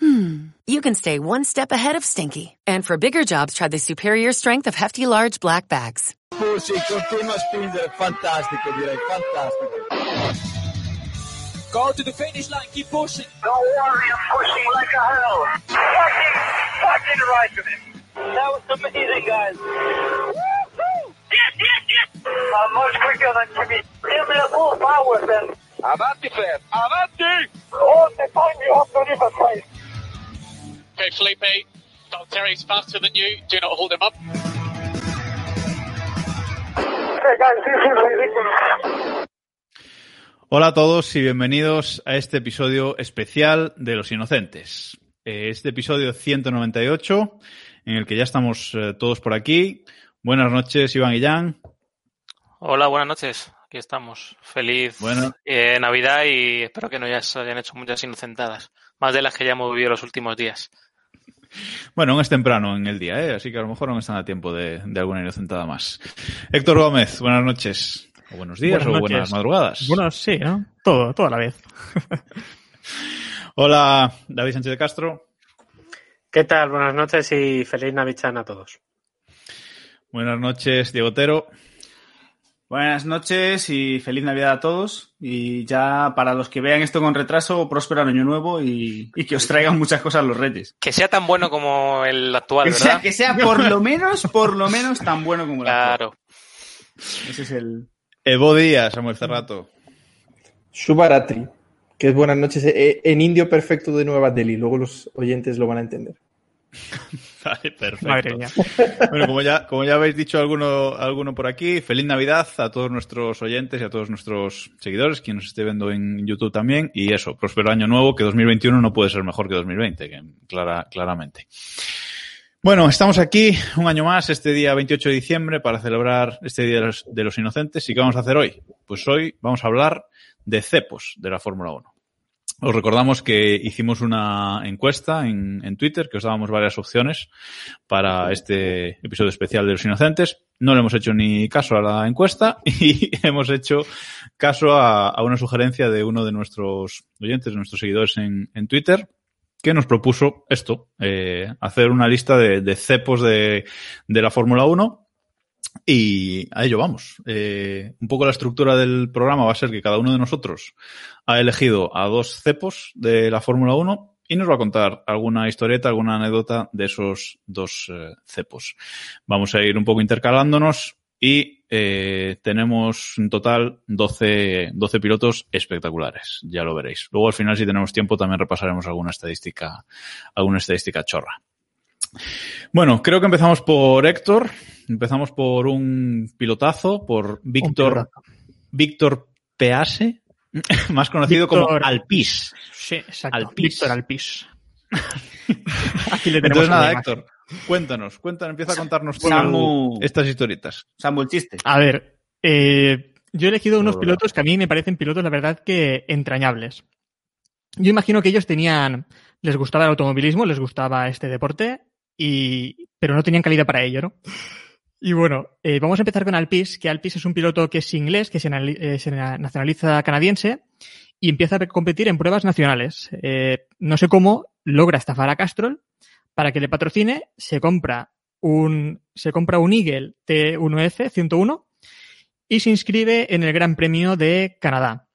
hmm, you can stay one step ahead of stinky. And for bigger jobs, try the superior strength of Hefty Large Black Bags. Pussi, continua a spingere, fantastico direi, fantastico. Go to the finish line, keep pushing. Don't worry, I'm pushing like a hell. Fucking, fucking right with him. That was amazing, guys. Woo-hoo! Yes, yes, yes! I'm much quicker than Jimmy. Give me the full power then. Avanti Fer, avanti! All the time you have to leave a place. Okay, Felipe, Don Terry's faster than you. Do not hold him up. Okay, guys, this is ridiculous. Hola a todos y bienvenidos a este episodio especial de Los Inocentes. Eh, Este episodio 198, en el que ya estamos eh, todos por aquí. Buenas noches, Iván y Jan. Hola, buenas noches. Aquí estamos. Feliz Bueno. eh, Navidad y espero que no ya se hayan hecho muchas inocentadas. Más de las que ya hemos vivido los últimos días. Bueno, aún es temprano en el día, ¿eh? así que a lo mejor aún están a tiempo de, de alguna inocentada más. Héctor Gómez, buenas noches. O buenos días Buenas o noches. buenas madrugadas. Bueno, sí, ¿no? Todo, todo a la vez. Hola, David Sánchez de Castro. ¿Qué tal? Buenas noches y feliz Navidad a todos. Buenas noches, Diego Otero. Buenas noches y feliz Navidad a todos. Y ya para los que vean esto con retraso, próspero año nuevo y, y que os traigan muchas cosas los reyes. Que sea tan bueno como el actual, Que ¿verdad? sea, que sea por lo menos, por lo menos tan bueno como actual. Claro. Ese es el. Evo Díaz, Samuel Cerrato. Subaratri, que es buenas noches eh, en indio perfecto de Nueva Delhi. Luego los oyentes lo van a entender. Vale, perfecto. Madre mía. Bueno, como ya, como ya habéis dicho alguno, alguno por aquí, feliz Navidad a todos nuestros oyentes y a todos nuestros seguidores, quien nos esté viendo en YouTube también. Y eso, próspero año nuevo, que 2021 no puede ser mejor que 2020, que clara, claramente. Bueno, estamos aquí un año más, este día 28 de diciembre, para celebrar este Día de los, de los Inocentes. ¿Y qué vamos a hacer hoy? Pues hoy vamos a hablar de cepos de la Fórmula 1. Os recordamos que hicimos una encuesta en, en Twitter, que os dábamos varias opciones para este episodio especial de los inocentes. No le hemos hecho ni caso a la encuesta y hemos hecho caso a, una sugerencia de uno de nuestros oyentes, de nuestros seguidores en, en Twitter, que nos propuso esto, eh, hacer una lista de, de cepos de, de la Fórmula 1 y a ello vamos. Eh, un poco la estructura del programa va a ser que cada uno de nosotros ha elegido a dos cepos de la Fórmula 1 y nos va a contar alguna historieta, alguna anécdota de esos dos eh, cepos. Vamos a ir un poco intercalándonos y eh, tenemos en total 12, 12 pilotos espectaculares, ya lo veréis. Luego al final, si tenemos tiempo, también repasaremos alguna estadística, alguna estadística chorra. Bueno, creo que empezamos por Héctor. Empezamos por un pilotazo, por Víctor. Víctor Pease, más conocido como Alpis. Sí, exacto. Alpis. Víctor Alpis. Aquí le tenemos Entonces nada. Héctor, cuéntanos, cuéntanos, empieza a contarnos Samu. estas historietas. Samuel Chiste. A ver, eh, yo he elegido unos pilotos que a mí me parecen pilotos, la verdad, que entrañables. Yo imagino que ellos tenían, les gustaba el automovilismo, les gustaba este deporte, y, pero no tenían calidad para ello, ¿no? Y bueno, eh, vamos a empezar con Alpis, que Alpis es un piloto que es inglés, que se, eh, nacionaliza canadiense y empieza a competir en pruebas nacionales. Eh, no sé cómo logra estafar a Castrol para que le patrocine, se compra un, se compra un Eagle T1F 101 y se inscribe en el Gran Premio de Canadá.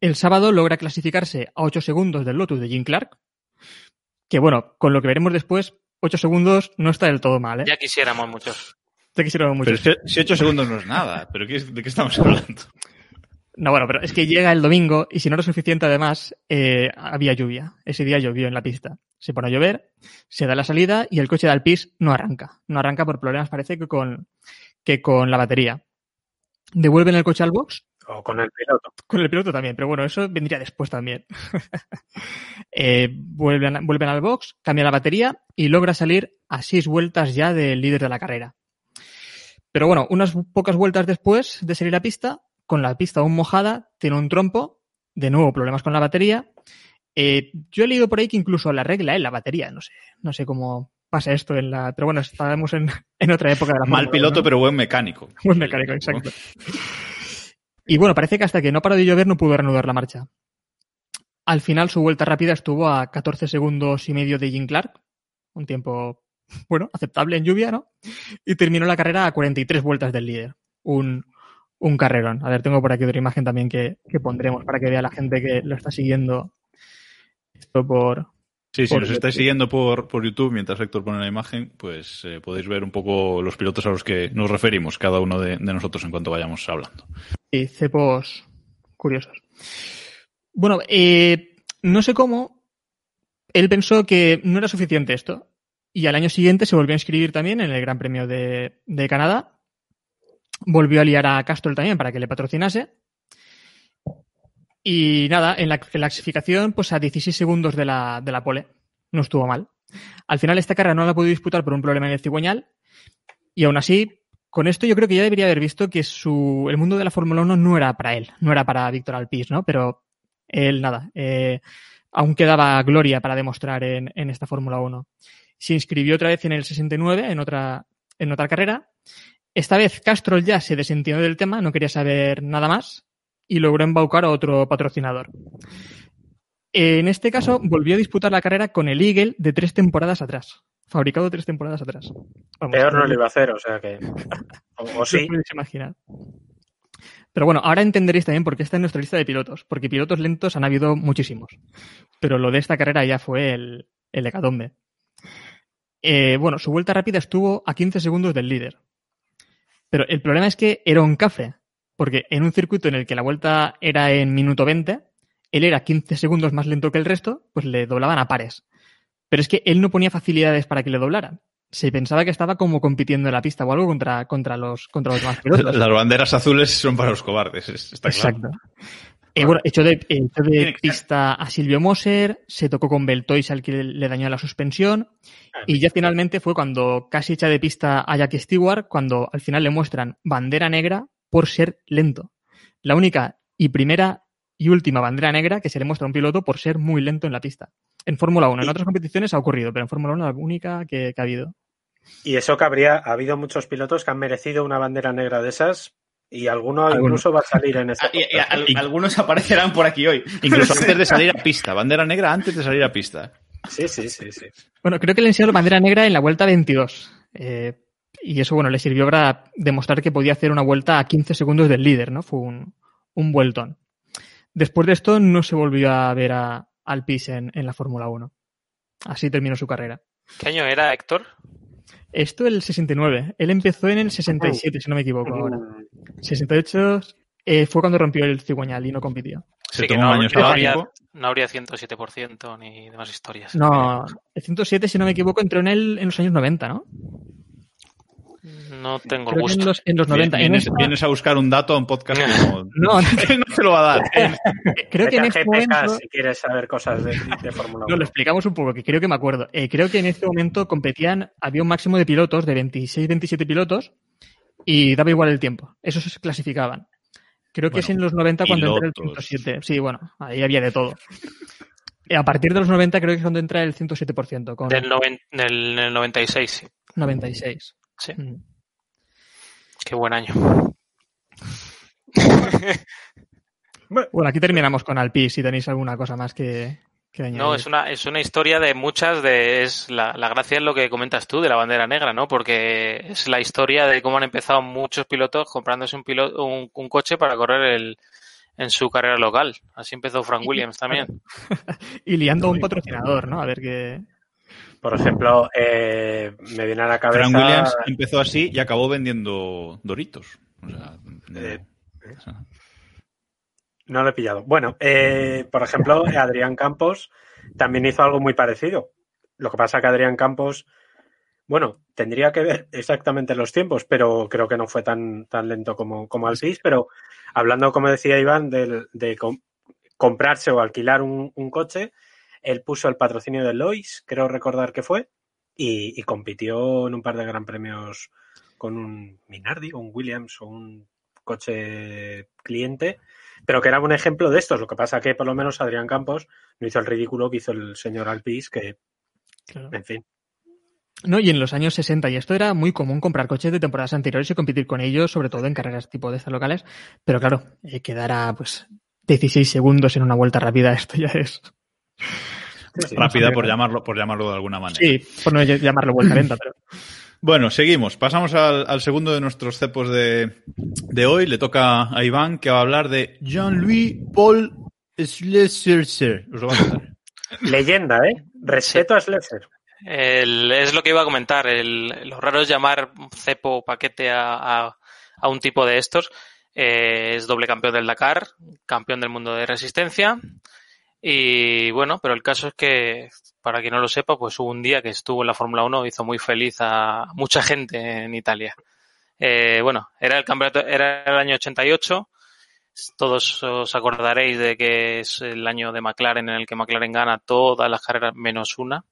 El sábado logra clasificarse a 8 segundos del Lotus de Jim Clark, que bueno, con lo que veremos después, 8 segundos no está del todo mal, ¿eh? Ya quisiéramos muchos. Te quisiera mucho. Pero es que si 8 segundos no es nada, pero ¿qué ¿de qué estamos hablando? No, bueno, pero es que llega el domingo y si no era suficiente, además, eh, había lluvia. Ese día llovió en la pista. Se pone a llover, se da la salida y el coche de Alpis no arranca. No arranca por problemas, parece que con, que con la batería. Devuelven el coche al box. O con el piloto. Con el piloto también, pero bueno, eso vendría después también. Eh, vuelven, vuelven al box, cambia la batería y logra salir a seis vueltas ya del líder de la carrera. Pero bueno, unas pocas vueltas después de salir a pista, con la pista aún mojada, tiene un trompo, de nuevo problemas con la batería. Eh, yo he leído por ahí que incluso la regla en la batería, no sé, no sé cómo pasa esto en la. Pero bueno, estábamos en, en otra época de la Mal Fórmula piloto, 1, ¿no? pero buen mecánico. Buen mecánico, exacto. Y bueno, parece que hasta que no paró de llover no pudo reanudar la marcha. Al final su vuelta rápida estuvo a 14 segundos y medio de Jim Clark, un tiempo, bueno, aceptable en lluvia, ¿no? Y terminó la carrera a 43 vueltas del líder. Un, un carrerón. A ver, tengo por aquí otra imagen también que, que pondremos para que vea la gente que lo está siguiendo esto por... Sí, si nos estáis siguiendo por, por YouTube mientras Héctor pone la imagen, pues eh, podéis ver un poco los pilotos a los que nos referimos, cada uno de, de nosotros en cuanto vayamos hablando. Sí, cepos curiosos. Bueno, eh, no sé cómo. Él pensó que no era suficiente esto. Y al año siguiente se volvió a inscribir también en el Gran Premio de, de Canadá. Volvió a liar a Castrol también para que le patrocinase. Y nada, en la clasificación, pues a 16 segundos de la, de la pole. No estuvo mal. Al final esta carrera no la pudo disputar por un problema en el cigüeñal. Y aún así, con esto yo creo que ya debería haber visto que su, el mundo de la Fórmula 1 no era para él, no era para Víctor Alpís, ¿no? Pero él nada, eh, aún quedaba gloria para demostrar en, en esta Fórmula 1. Se inscribió otra vez en el 69, en otra, en otra carrera. Esta vez Castrol ya se desentendió del tema, no quería saber nada más y logró embaucar a otro patrocinador. En este caso, volvió a disputar la carrera con el Eagle de tres temporadas atrás. Fabricado tres temporadas atrás. Vamos, Peor no lo iba a hacer, o sea que. O, sí. imaginar. Pero bueno, ahora entenderéis también por qué está en nuestra lista de pilotos. Porque pilotos lentos han habido muchísimos. Pero lo de esta carrera ya fue el, el hecatombe. Eh, bueno, su vuelta rápida estuvo a 15 segundos del líder. Pero el problema es que era un café. Porque en un circuito en el que la vuelta era en minuto 20, él era 15 segundos más lento que el resto, pues le doblaban a pares. Pero es que él no ponía facilidades para que le doblaran. Se pensaba que estaba como compitiendo en la pista o algo contra, contra, los, contra los demás pilotos. Las banderas azules son para los cobardes, es- está claro. Exacto. Eh, bueno, echó de, de pista a Silvio Moser, se tocó con Beltois al que le, le dañó la suspensión y ya finalmente fue cuando casi echa de pista a Jack Stewart, cuando al final le muestran bandera negra por ser lento. La única y primera y última bandera negra que se le muestra a un piloto por ser muy lento en la pista. En Fórmula 1, en otras competiciones ha ocurrido, pero en Fórmula 1 la única que, que ha habido. Y eso que habría ha habido muchos pilotos que han merecido una bandera negra de esas y alguno Alguno. incluso va a salir en esta. Y- y al- algunos aparecerán por aquí hoy. Incluso antes de salir a pista, bandera negra antes de salir a pista. Sí, sí, sí, sí. Bueno, creo que le enseñaron bandera negra en la vuelta 22. Eh, y eso, bueno, le sirvió para demostrar que podía hacer una vuelta a 15 segundos del líder, ¿no? Fue un, un vueltón. Después de esto no se volvió a ver a Alpis en, en la Fórmula 1. Así terminó su carrera. ¿Qué año era, Héctor? Esto el 69. Él empezó en el 67, si no me equivoco ahora. 68 eh, fue cuando rompió el cigüeñal y no compitió. Se Sí, que tomó no, no habría, no habría 107% ni demás historias. No, el 107, si no me equivoco, entró en, el, en los años 90, ¿no? No tengo Creo que en gusto. los, en los 90. En Vienes, esta- vienes a buscar un dato a un podcast como... No, Él no te lo va a dar. creo que en este momento... si quieres saber cosas de, de Fórmula No, 1. lo explicamos un poco, que creo que me acuerdo. Eh, creo que en este momento competían, había un máximo de pilotos, de 26, 27 pilotos, y daba igual el tiempo. Esos se clasificaban. Creo que Bueno, es en los 90 cuando entra el pilotos. 107. Sí, bueno, ahí había de todo. Eh, A partir de los 90 creo que es cuando entra el 107%, con Del, noven- del, del 96, sí. 96. Sí. Mm. Qué buen año. Bueno, aquí terminamos con Alpi, si tenéis alguna cosa más que, que añadir. No, es una, es una historia de muchas de es la, la gracia es lo que comentas tú de la bandera negra, ¿no? Porque es la historia de cómo han empezado muchos pilotos comprándose un piloto, un, un coche para correr el, en su carrera local. Así empezó Frank Williams también. Y liando a un patrocinador, ¿no? A ver qué... Por ejemplo, eh, me viene a la cabeza. Frank Williams empezó así y acabó vendiendo Doritos. O sea, de- Eh, No lo he pillado. Bueno, eh, por ejemplo, Adrián Campos también hizo algo muy parecido. Lo que pasa que Adrián Campos, bueno, tendría que ver exactamente los tiempos, pero creo que no fue tan, tan lento como, como Alpis. Pero hablando, como decía Iván, del- de, com- comprarse o alquilar un, un coche, él puso el patrocinio de Lois, creo recordar que fue, y, y compitió en un par de gran premios con un Minardi o un Williams o un coche cliente, pero que era un ejemplo de estos. Lo que pasa que por lo menos Adrián Campos no hizo el ridículo que hizo el señor Alpis, que, Claro. en fin. No, y en los años 60 y esto era muy común comprar coches de temporadas anteriores y competir con ellos, sobre todo en carreras tipo de estas locales. Pero claro, eh, quedar a pues 16 segundos en una vuelta rápida, esto ya es. Rápida por llamarlo, por llamarlo de alguna manera. Sí, por no llamarlo vuelta lenta, pero. Bueno, seguimos. Pasamos al, al segundo de nuestros cepos de, de hoy. Le toca a Iván, que va a hablar de Jean-Louis Paul Schlesser. Os lo va a contar. Leyenda, ¿eh? Respeto a Schleser. El- es lo que iba a comentar. El, lo raro es llamar cepo o paquete a, a- a un tipo de estos. Eh, es doble campeón del Dakar, campeón del mundo de resistencia. Y bueno, pero el caso es que, para quien no lo sepa, pues hubo un día que estuvo en la Fórmula 1, hizo muy feliz a mucha gente en Italia. Eh, bueno, era el campeonato, era el año 88. Todos os acordaréis de que es el año de McLaren en el que McLaren gana todas las carreras menos una.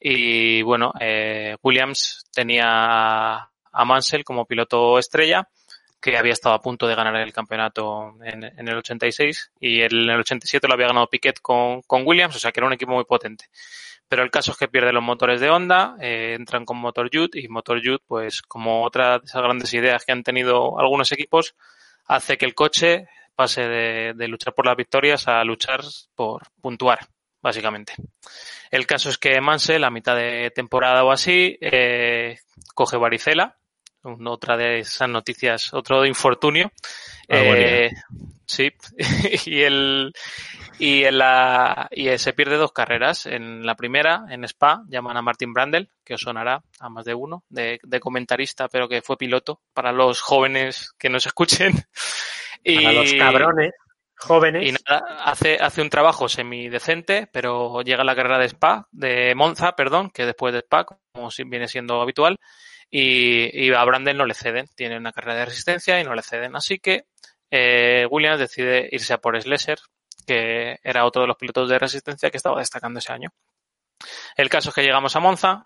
Y bueno, eh, Williams tenía a Mansell como piloto estrella, que había estado a punto de ganar el campeonato en, el 86 y en el 87 lo había ganado Piquet con, con Williams, o sea que era un equipo muy potente. Pero el caso es que pierde los motores de Honda, eh, entran con motor Jude y motor Jude, pues como otra de esas grandes ideas que han tenido algunos equipos, hace que el coche pase de, luchar por las victorias a luchar por puntuar, básicamente. El caso es que Mansell, a mitad de temporada o así, eh, coge varicela, otra de esas noticias, otro infortunio. Haría. Eh, sí, y el y en la y eh, se pierde dos carreras. En la primera, en Spa, llaman a Martin Brandel, que os sonará a más de uno, de, de comentarista, pero que fue piloto, para los jóvenes que nos escuchen. Y, Para los cabrones jóvenes. y nada, hace, hace un trabajo semidecente, pero llega la carrera de Spa, de Monza, perdón, que después de Spa, como viene siendo habitual, y, y a Brandel no le ceden. Tiene una carrera de resistencia y no le ceden. Así que eh, Williams decide irse a por Slesser, que era otro de los pilotos de resistencia que estaba destacando ese año. El caso es que llegamos a Monza.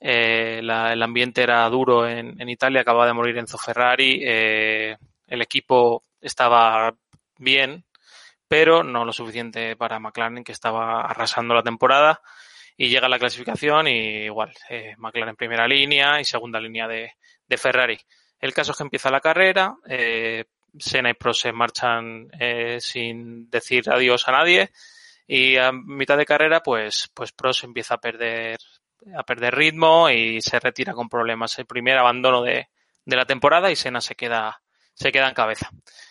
eh, la- el ambiente era duro en, en Italia, acaba de morir Enzo Ferrari. eh, el equipo estaba bien, pero no lo suficiente para McLaren, que estaba arrasando la temporada. Y llega la clasificación y igual, eh, McLaren primera línea y segunda línea de, de Ferrari. El caso es que empieza la carrera, eh, Senna y Prost se marchan eh, sin decir adiós a nadie y a mitad de carrera pues, pues Prost empieza a perder, a perder ritmo y se retira con problemas. El primer abandono de, de la temporada y Senna se queda, se queda en cabeza.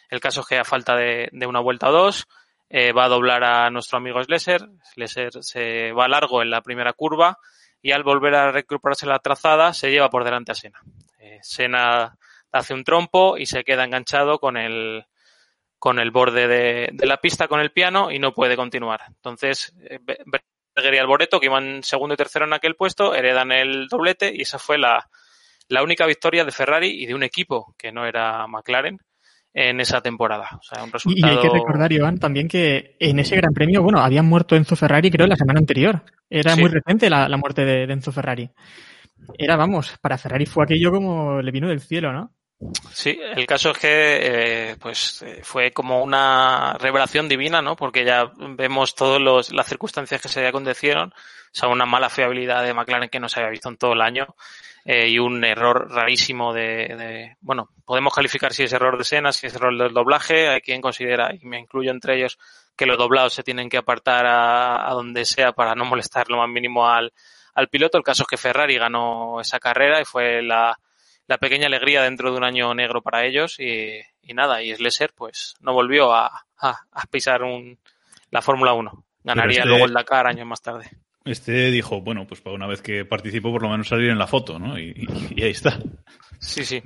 El caso es que a falta de, de una vuelta o dos, eh, va a doblar a nuestro amigo Slesser. Slesser se va largo en la primera curva y al volver a recuperarse la trazada se lleva por delante a Senna. Eh, Senna hace un trompo y se queda enganchado con el, con el borde de, de la pista con el piano y no puede continuar. Entonces, eh, Berger y Alboreto, que iban segundo y tercero en aquel puesto, heredan el doblete y esa fue la, la única victoria de Ferrari y de un equipo que no era McLaren en esa temporada. O sea, un Y, y resultado... hay que recordar, Iván, también que en ese Gran Premio, bueno, habían muerto Enzo Ferrari, creo, la semana anterior. Era Sí. muy reciente la, la muerte de, de Enzo Ferrari. Era, vamos, para Ferrari fue aquello como le vino del cielo, ¿no? Sí, el caso es que eh, pues eh, fue como una revelación divina, ¿no? Porque ya vemos todas las circunstancias que se acontecieron, o sea, una mala fiabilidad de McLaren que no se había visto en todo el año eh, y un error rarísimo de, de, bueno, podemos calificar si es error de Sena, si es error del doblaje, hay quien considera, y me incluyo entre ellos, que los doblados se tienen que apartar a, a donde sea para no molestar lo más mínimo al, al piloto. El caso es que Ferrari ganó esa carrera y fue la, la pequeña alegría dentro de un año negro para ellos y, y nada, y Slesser pues no volvió a, a, a pisar un, la Fórmula 1. Ganaría este- luego el Dakar años más tarde. Este dijo, bueno, pues para una vez que participo, por lo menos salir en la foto, ¿no? Y, y- y ahí está. Sí, sí.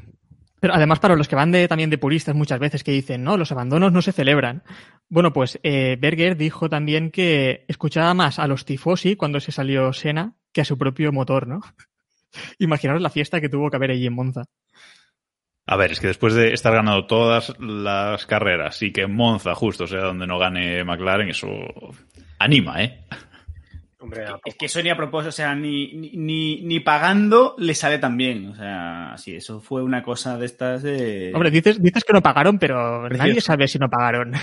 Pero además, para los que van de, también de puristas muchas veces que dicen, no, los abandonos no se celebran. Bueno, pues eh, Berger dijo también que escuchaba más a los tifosi cuando se salió Sena que a su propio motor, ¿no? Imaginaros la fiesta que tuvo que haber allí en Monza. A ver, es que después de estar ganando todas las carreras y que en Monza justo sea donde no gane McLaren, eso anima, ¿eh? Hombre, Es que eso ni a propósito, o sea, ni, ni- ni, pagando le sale tan bien. O sea, sí, eso fue una cosa de estas de. Hombre, dices, dices que no pagaron, pero Precioso. nadie sabe si no pagaron.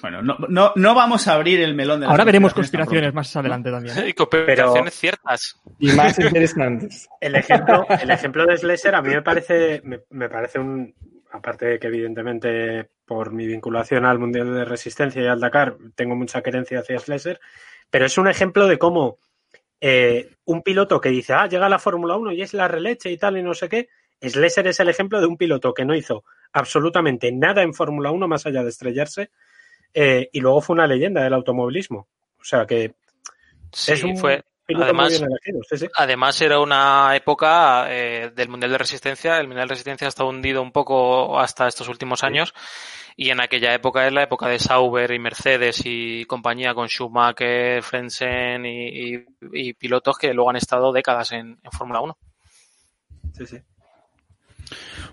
Bueno, no, no, no vamos a abrir el melón de las Ahora veremos conspiraciones conspiraciones más adelante también. Y conspiraciones ciertas. Y más interesantes. El ejemplo, el ejemplo de Slesser a mí me parece, me, me parece un, aparte de que evidentemente por mi vinculación al Mundial de Resistencia y al Dakar tengo mucha querencia hacia Slesser, pero es un ejemplo de cómo eh, un piloto que dice, ah, llega a la Fórmula 1 y es la releche y tal y no sé qué, Slesser es el ejemplo de un piloto que no hizo absolutamente nada en Fórmula 1 más allá de estrellarse eh, y luego fue una leyenda del automovilismo. O sea que Sí, es un fue. Además, muy bien elegido. sí, sí. Además era una época eh, del Mundial de Resistencia. El Mundial de Resistencia está hundido un poco hasta estos últimos años. Y en aquella época es la época de Sauber y Mercedes y compañía con Schumacher, Frentzen y, y- y pilotos que luego han estado décadas en, en Fórmula 1. Sí, sí.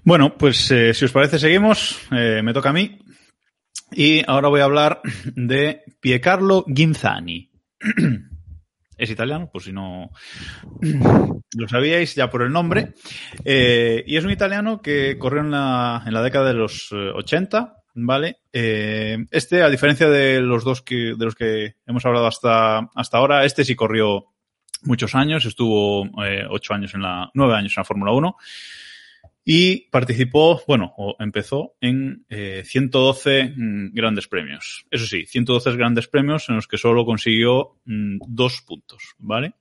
Bueno, pues eh, si os parece seguimos. Eh, me toca a mí. Y ahora voy a hablar de Piercarlo Ginzani. Es italiano, por si no lo sabíais ya por el nombre. Eh, y es un italiano que corrió en la, en la década de los eh, 80, ¿vale? Eh, este, a diferencia de los dos que, de los que hemos hablado hasta, hasta ahora, este sí corrió muchos años, estuvo eh, ocho años en la, nueve años en la Fórmula 1 y participó, bueno, o empezó en eh, 112 mm, grandes premios. Eso sí, 112 grandes premios en los que solo consiguió mm, dos puntos, ¿vale?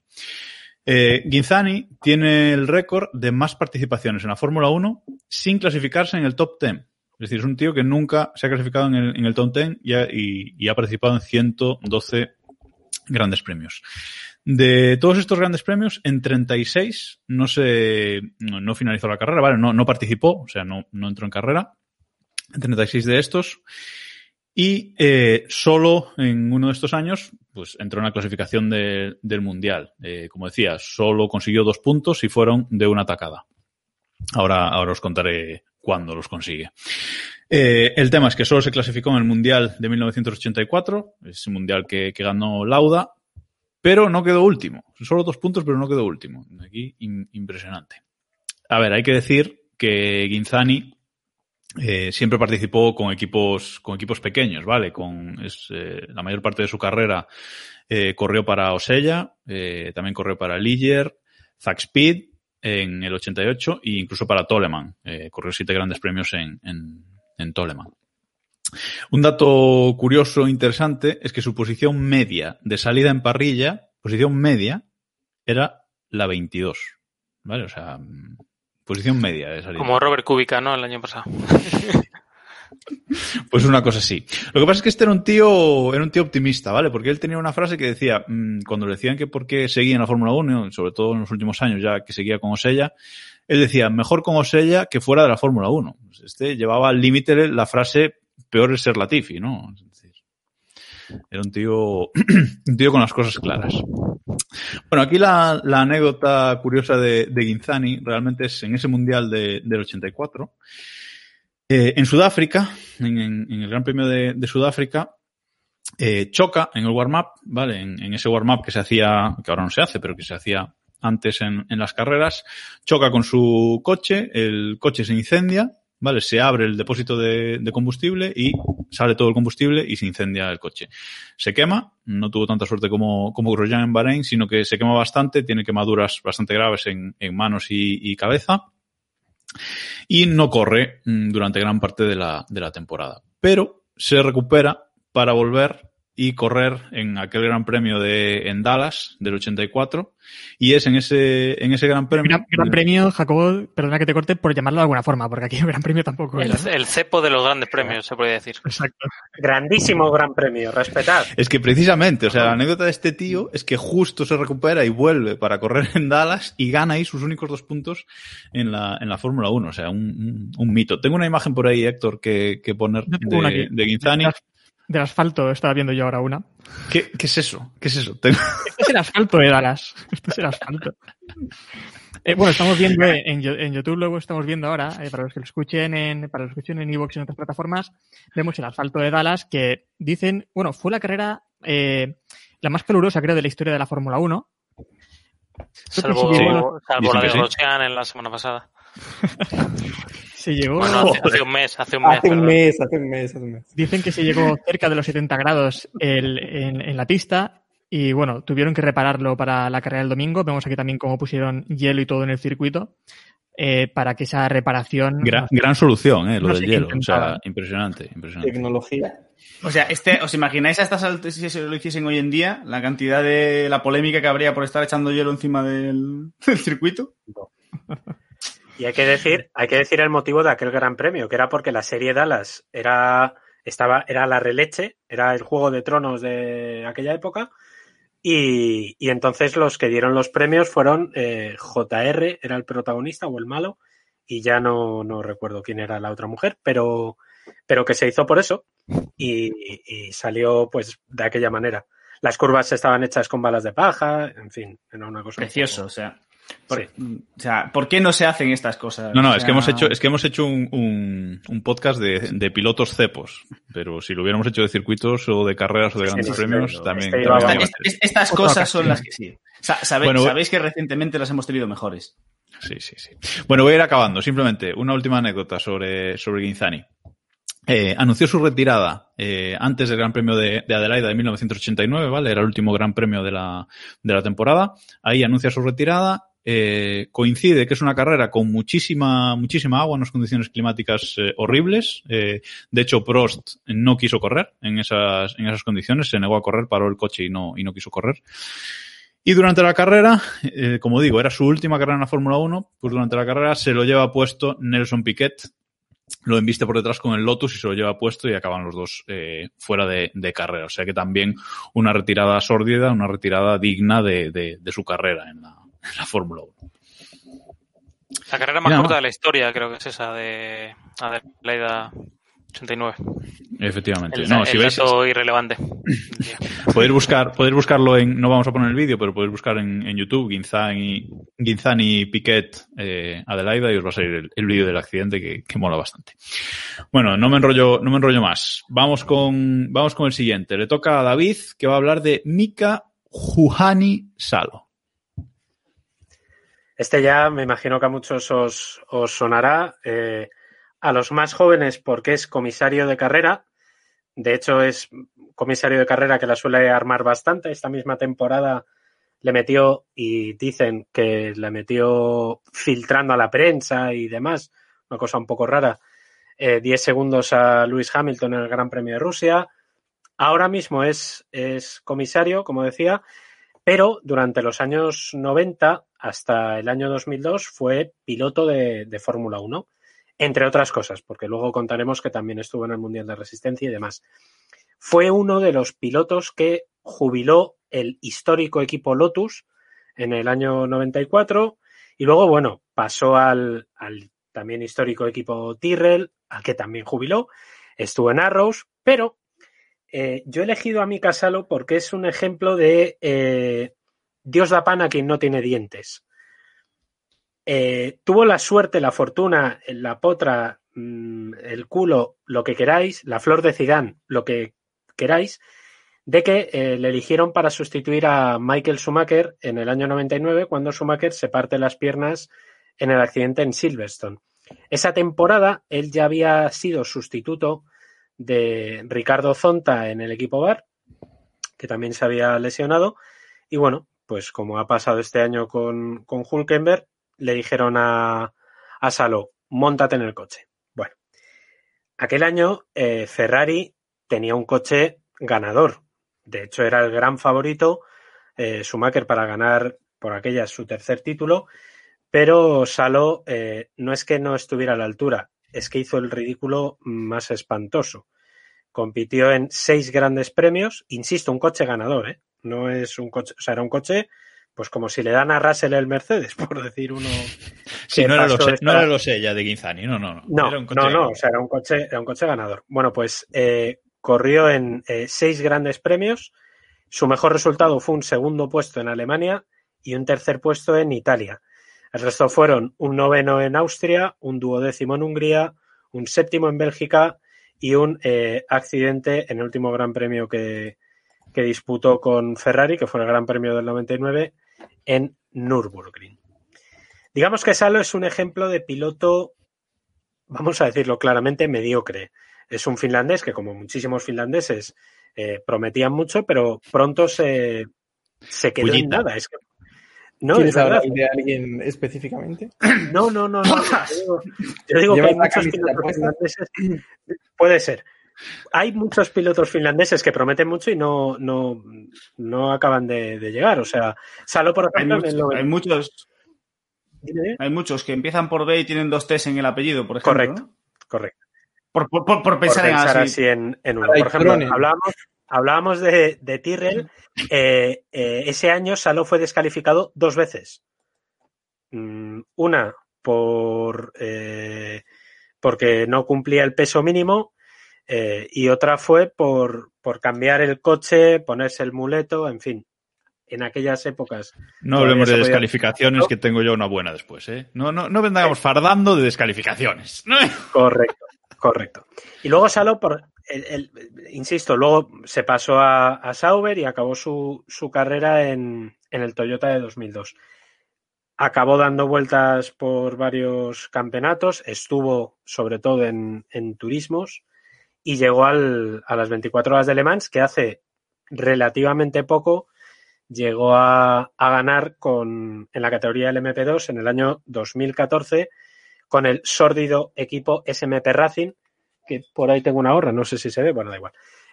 Eh, Ginzani tiene el récord de más participaciones en la Fórmula 1 sin clasificarse en el top 10. Es decir, es un tío que nunca se ha clasificado en el, en el top 10 y ha, y ha participado en 112 grandes premios. De todos estos grandes premios, en 36 no se no, finalizó la carrera, ¿vale? No, no participó, o sea, no, no entró en carrera. En 36 de estos. Y eh, solo en uno de estos años, pues entró en la clasificación de- del Mundial. Eh, como decía, solo consiguió dos puntos y fueron de una atacada. Ahora, ahora os contaré cuándo los consigue. Eh, el tema es que solo se clasificó en el Mundial de 1984, ese Mundial que, que ganó Lauda, pero no quedó último. Solo dos puntos, pero no quedó último. Aquí, im- impresionante. A ver, hay que decir que Ginzani eh, siempre participó con equipos, con equipos pequeños, ¿vale? Con es, eh, la mayor parte de su carrera eh, corrió para Osella, eh, también corrió para Ligier, Zack Speed en el 88 e incluso para Toleman. Eh, corrió siete grandes premios en, en, en Toleman. Un dato curioso e interesante es que su posición media de salida en parrilla, posición media, era la 22. ¿Vale? O sea, posición media de salida. Como Robert Kubica, ¿no? El año pasado. Pues una cosa así. Lo que pasa es que este era un tío, era un tío optimista, ¿vale? Porque él tenía una frase que decía, mm, cuando le decían que por qué seguía en la Fórmula 1, sobre todo en los últimos años ya que seguía con Osella, él decía, mejor con Osella que fuera de la Fórmula 1. Pues Este llevaba al límite la frase, peor es ser Latifi, ¿no? Era un tío, un tío con las cosas claras. Bueno, aquí la, la anécdota curiosa de, de Ginzani realmente es en ese Mundial de- del 84. Eh, en Sudáfrica, en, el Gran Premio de, Sudáfrica, eh, choca en el warm-up, ¿vale? En, ese warm-up que se hacía, que ahora no se hace, pero que se hacía antes en las carreras, choca con su coche, el coche se incendia, ¿vale? Se abre el depósito de, combustible y sale todo el combustible y se incendia el coche. Se quema, no tuvo tanta suerte como, como en Bahrein, sino que se quema bastante, tiene quemaduras bastante graves en, en manos y, y cabeza y no corre mm, durante gran parte de la, de la temporada. Pero se recupera para volver y correr en aquel gran premio de en Dallas del 84 y es en ese en ese gran premio Gran, gran premio, Jacobo, perdona que te corte por llamarlo de alguna forma, porque aquí el gran premio tampoco El, era. el cepo de los grandes premios, se puede decir. Exacto. Grandísimo gran premio, respetad. Es que precisamente, o sea, la anécdota de este tío es que justo se recupera y vuelve para correr en Dallas y gana ahí sus únicos dos puntos en la, en la Fórmula 1. O sea, un, un- un mito. Tengo una imagen por ahí, Héctor, que, que poner de, de Ginzani. Del asfalto, estaba viendo yo ahora una. ¿Qué, qué es eso? ¿Qué es eso? Tengo- Este es el asfalto de Dallas. Este es el asfalto. Eh, bueno, estamos viendo en, Yo- en YouTube, luego estamos viendo ahora, eh, para los que lo escuchen en, para los que escuchen en Evox y en otras plataformas, vemos el asfalto de Dallas que dicen, bueno, fue la carrera eh, la más calurosa, creo, de la historia de la Fórmula 1. Salvo, la de. Grosjean en la semana pasada. Se llegó. Bueno, hace, hace un mes, hace un mes. Hace un mes, hace un mes, hace un mes. Dicen que se llegó cerca de los 70 grados el- en, en la pista y bueno, tuvieron que repararlo para la carrera del domingo. Vemos aquí también cómo pusieron hielo y todo en el circuito eh, para que esa reparación... Gran, gran solución, eh, lo No del hielo. O sea, impresionante, impresionante. Tecnología. O sea, este, ¿os imagináis a estas alturas si se lo hiciesen hoy en día? La cantidad de la polémica que habría por estar echando hielo encima del, del circuito. Y hay que decir, hay que decir el motivo de aquel gran premio, que era porque la serie Dallas era, estaba, era la releche, era el juego de tronos de aquella época. Y, y entonces los que dieron los premios fueron eh, JR, era el protagonista o el malo, y ya no, no recuerdo quién era la otra mujer, pero, pero que se hizo por eso y, salió pues de aquella manera. Las curvas estaban hechas con balas de paja, en fin, era una cosa. Precioso, o sea. Por, o sea, ¿por qué no se hacen estas cosas? No, no, O es que hemos hecho, es que hemos hecho un, un, un podcast de, de pilotos cepos, pero si lo hubiéramos hecho de circuitos o de carreras o de grandes sí, premios, también. este también iba- iba a es- ser. es- estas cosas son las que sí. Sa- sabe- Bueno, sabéis que recientemente las hemos tenido mejores. Sí, sí, sí. Bueno, voy a ir acabando. Simplemente una última anécdota sobre, sobre Guinzani. Eh, anunció su retirada eh, antes del Gran Premio de, de Adelaida de 1989, ¿vale? Era el último Gran Premio de la, de la temporada. Ahí anuncia su retirada. Eh, coincide que es una carrera con muchísima, muchísima agua, unas condiciones climáticas eh, horribles. Eh, de hecho, Prost no quiso correr en esas, en esas condiciones, se negó a correr, paró el coche y no, y no quiso correr. Y durante la carrera, eh, como digo, era su última carrera en la Fórmula 1, pues durante la carrera se lo lleva puesto Nelson Piquet, lo embiste por detrás con el Lotus y se lo lleva puesto y acaban los dos eh, fuera de, de carrera. O sea que también una retirada sórdida, una retirada digna de, de- de su carrera en la, la Fórmula 1. La carrera más Mira, corta de la historia creo que es esa de Adelaida 89. Efectivamente. El, No, el si veis, irrelevante. podéis buscar, podéis buscarlo en, no vamos a poner el vídeo, pero podéis buscar en, en YouTube Guinzani, Guinzani Piquet eh, Adelaida y os va a salir el, el vídeo del accidente que, que mola bastante. Bueno, no me enrollo, no me enrollo más. Vamos con, vamos con el siguiente. Le toca a David que va a hablar de Mika Juhani Salo. Este ya me imagino que a muchos os, os sonará. eh, a los más jóvenes porque es comisario de carrera. De hecho, es comisario de carrera que la suele armar bastante. Esta misma temporada le metió y dicen que le metió filtrando a la prensa y demás. Una cosa un poco rara. Eh, 10 segundos a Lewis Hamilton en el Gran Premio de Rusia. Ahora mismo es, es comisario, como decía, pero durante los años 90 hasta el año 2002 fue piloto de, de Fórmula 1, entre otras cosas, porque luego contaremos que también estuvo en el Mundial de Resistencia y demás. Fue uno de los pilotos que jubiló el histórico equipo Lotus en el año 94 y luego, bueno, pasó al, al también histórico equipo Tyrrell, al que también jubiló, estuvo en Arrows, pero eh, yo he elegido a Mika Salo porque es un ejemplo de eh, Dios da pan a quien no tiene dientes. Eh, tuvo la suerte, la fortuna, la potra, mm, el culo, lo que queráis, la flor de Zidane, lo que queráis, de que eh, le eligieron para sustituir a Michael Schumacher en el año 99 cuando Schumacher se parte las piernas en el accidente en Silverstone. Esa temporada él ya había sido sustituto de Ricardo Zonta en el equipo Bar, que también se había lesionado. Y bueno, pues como ha pasado este año con, con Hulkenberg, le dijeron a, a Salo, montate en el coche. Bueno, aquel año eh, Ferrari tenía un coche ganador. De hecho, era el gran favorito eh, Schumacher para ganar por aquella su tercer título, pero Salo eh, no es que no estuviera a la altura, es que hizo el ridículo más espantoso. Compitió en seis grandes premios, insisto, un coche ganador, ¿eh? No es un coche, o sea, era un coche, pues como si le dan a Russell el Mercedes, por decir uno. Sí, no era, lo pasó sé, esta- no era de Guinzani, no, no, no. no, Era un coche no, no, ganador. o sea, era un coche, era un coche ganador. Bueno, pues eh, corrió en eh, seis grandes premios. Su mejor resultado fue un segundo puesto en Alemania y un tercer puesto en Italia. El resto fueron un noveno en Austria, un duodécimo en Hungría, un séptimo en Bélgica y un eh, accidente en el último Gran Premio que, que disputó con Ferrari, que fue el Gran Premio del 99, en Nürburgring. Digamos que Salo es un ejemplo de piloto, vamos a decirlo claramente, mediocre. Es un finlandés que, como muchísimos finlandeses, eh, prometían mucho, pero pronto se, se quedó en nada. Es que, no, ¿Quieres hablar de alguien específicamente? No, no, no. no. Yo digo, yo digo que ¿Llevas hay muchos pilotos finlandeses. Puede ser. Hay muchos pilotos finlandeses que prometen mucho y no, no, no acaban de, de llegar. O sea, Salo, por ejemplo, hay muchos, hay muchos que empiezan por B y tienen dos T's en el apellido, por ejemplo. Correcto, ¿no? correcto. Por, por- por- por pensar, por pensar en así, así. en, en uno. Por ejemplo, Icronen. Hablábamos, de, de Tyrrell. eh, eh, ese año Salo fue descalificado dos veces. Mm, Una por eh, porque no cumplía el peso mínimo eh, y otra fue por, por cambiar el coche, ponerse el muleto, en fin. En aquellas épocas. No hablemos de podía- descalificaciones, que tengo yo una buena después, ¿eh? No, no, no vendamos fardando de descalificaciones. Correcto, correcto. Y luego Salo, por, el- insisto, luego se pasó a, a Sauber y acabó su, su carrera en, en el Toyota de 2002. Acabó dando vueltas por varios campeonatos, estuvo sobre todo en, en turismos y llegó al- a las 24 horas de Le Mans, que hace relativamente poco llegó a, a ganar con, en la categoría del MP2 en el año 2014 con el sórdido equipo SMP Racing, que por ahí tengo una gorra, no sé si se ve, bueno, da igual.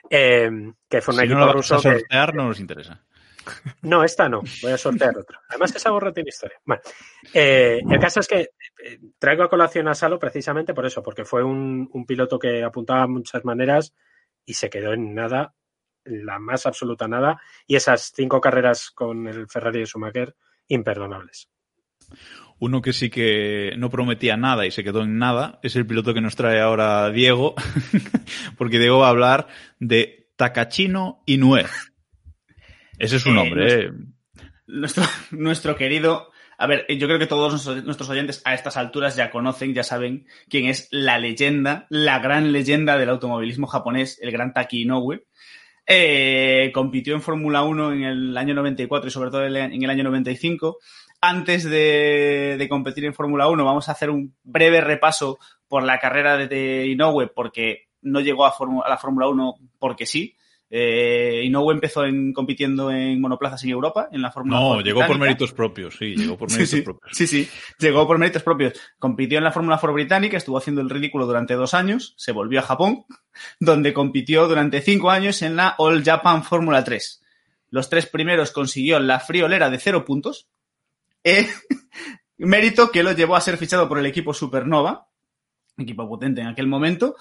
Eh, que fue un Si equipo no vas a ruso que- sortear, no nos interesa. no, esta no. Voy a sortear otra. Además, esa gorra tiene historia. Bueno, eh, el caso es que eh, traigo a colación a Salo precisamente por eso, porque fue un, un piloto que apuntaba a muchas maneras y se quedó en nada, en la más absoluta nada, y esas cinco carreras con el Ferrari de Schumacher, imperdonables. Uno que sí que no prometía nada y se quedó en nada es el piloto que nos trae ahora Diego, porque Diego va a hablar de Takachino Inoue. Ese es su Eh, nombre, ¿eh? Nuestro, nuestro querido. A ver, yo creo que todos nuestros, nuestros oyentes a estas alturas ya conocen, ya saben quién es la leyenda, la gran leyenda del automovilismo japonés, el gran Taki Inoue. Eh, compitió en Fórmula 1 en el año 94 y sobre todo en el año 95. Antes de, de competir en Fórmula 1, vamos a hacer un breve repaso por la carrera de, Inoue, porque no llegó a, la Fórmula 1 porque sí. Eh, Inoue empezó en, compitiendo en monoplazas en Europa, en la Fórmula No, llegó por méritos propios, sí, llegó por méritos sí, propios. sí, sí, llegó por méritos propios. Compitió en la Fórmula Ford británica, estuvo haciendo el ridículo durante dos años, se volvió a Japón, donde compitió durante cinco años en la All Japan Fórmula 3. Los tres primeros consiguió la friolera de cero puntos, eh, mérito que lo llevó a ser fichado por el equipo Supernova, equipo potente en aquel momento,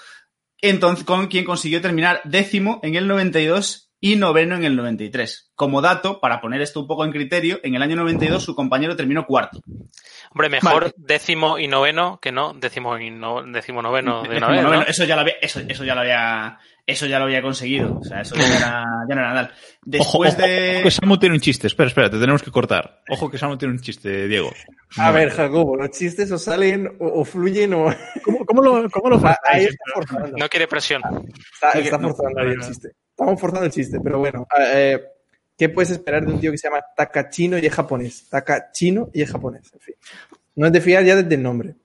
entonces con quien consiguió terminar décimo en el 92 y noveno en el 93. Como dato, para poner esto un poco en criterio, en el año 92 su compañero terminó cuarto. Hombre, mejor Vale. décimo y noveno que no décimo y no, décimo noveno Eso ya lo había, eso, eso ya lo había, eso ya lo había conseguido. O sea, eso ya era, ya no era nada. Ojo, Después ojo, de. ojo que Samu tiene un chiste. Espera, espera, te tenemos que cortar. Ojo que Samu tiene un chiste, Diego. A ver, Jacobo, los chistes o salen o, o fluyen o. ¿Cómo, cómo lo, cómo lo Ah, Ahí está forzando. No quiere presión. Está, Sí, está no, forzando no, el chiste. Estamos forzando el chiste, pero bueno. Eh, ¿Qué puedes esperar de un tío que se llama Takachino y es japonés? Takachino y es japonés, en fin. No es de fiar ya desde el nombre.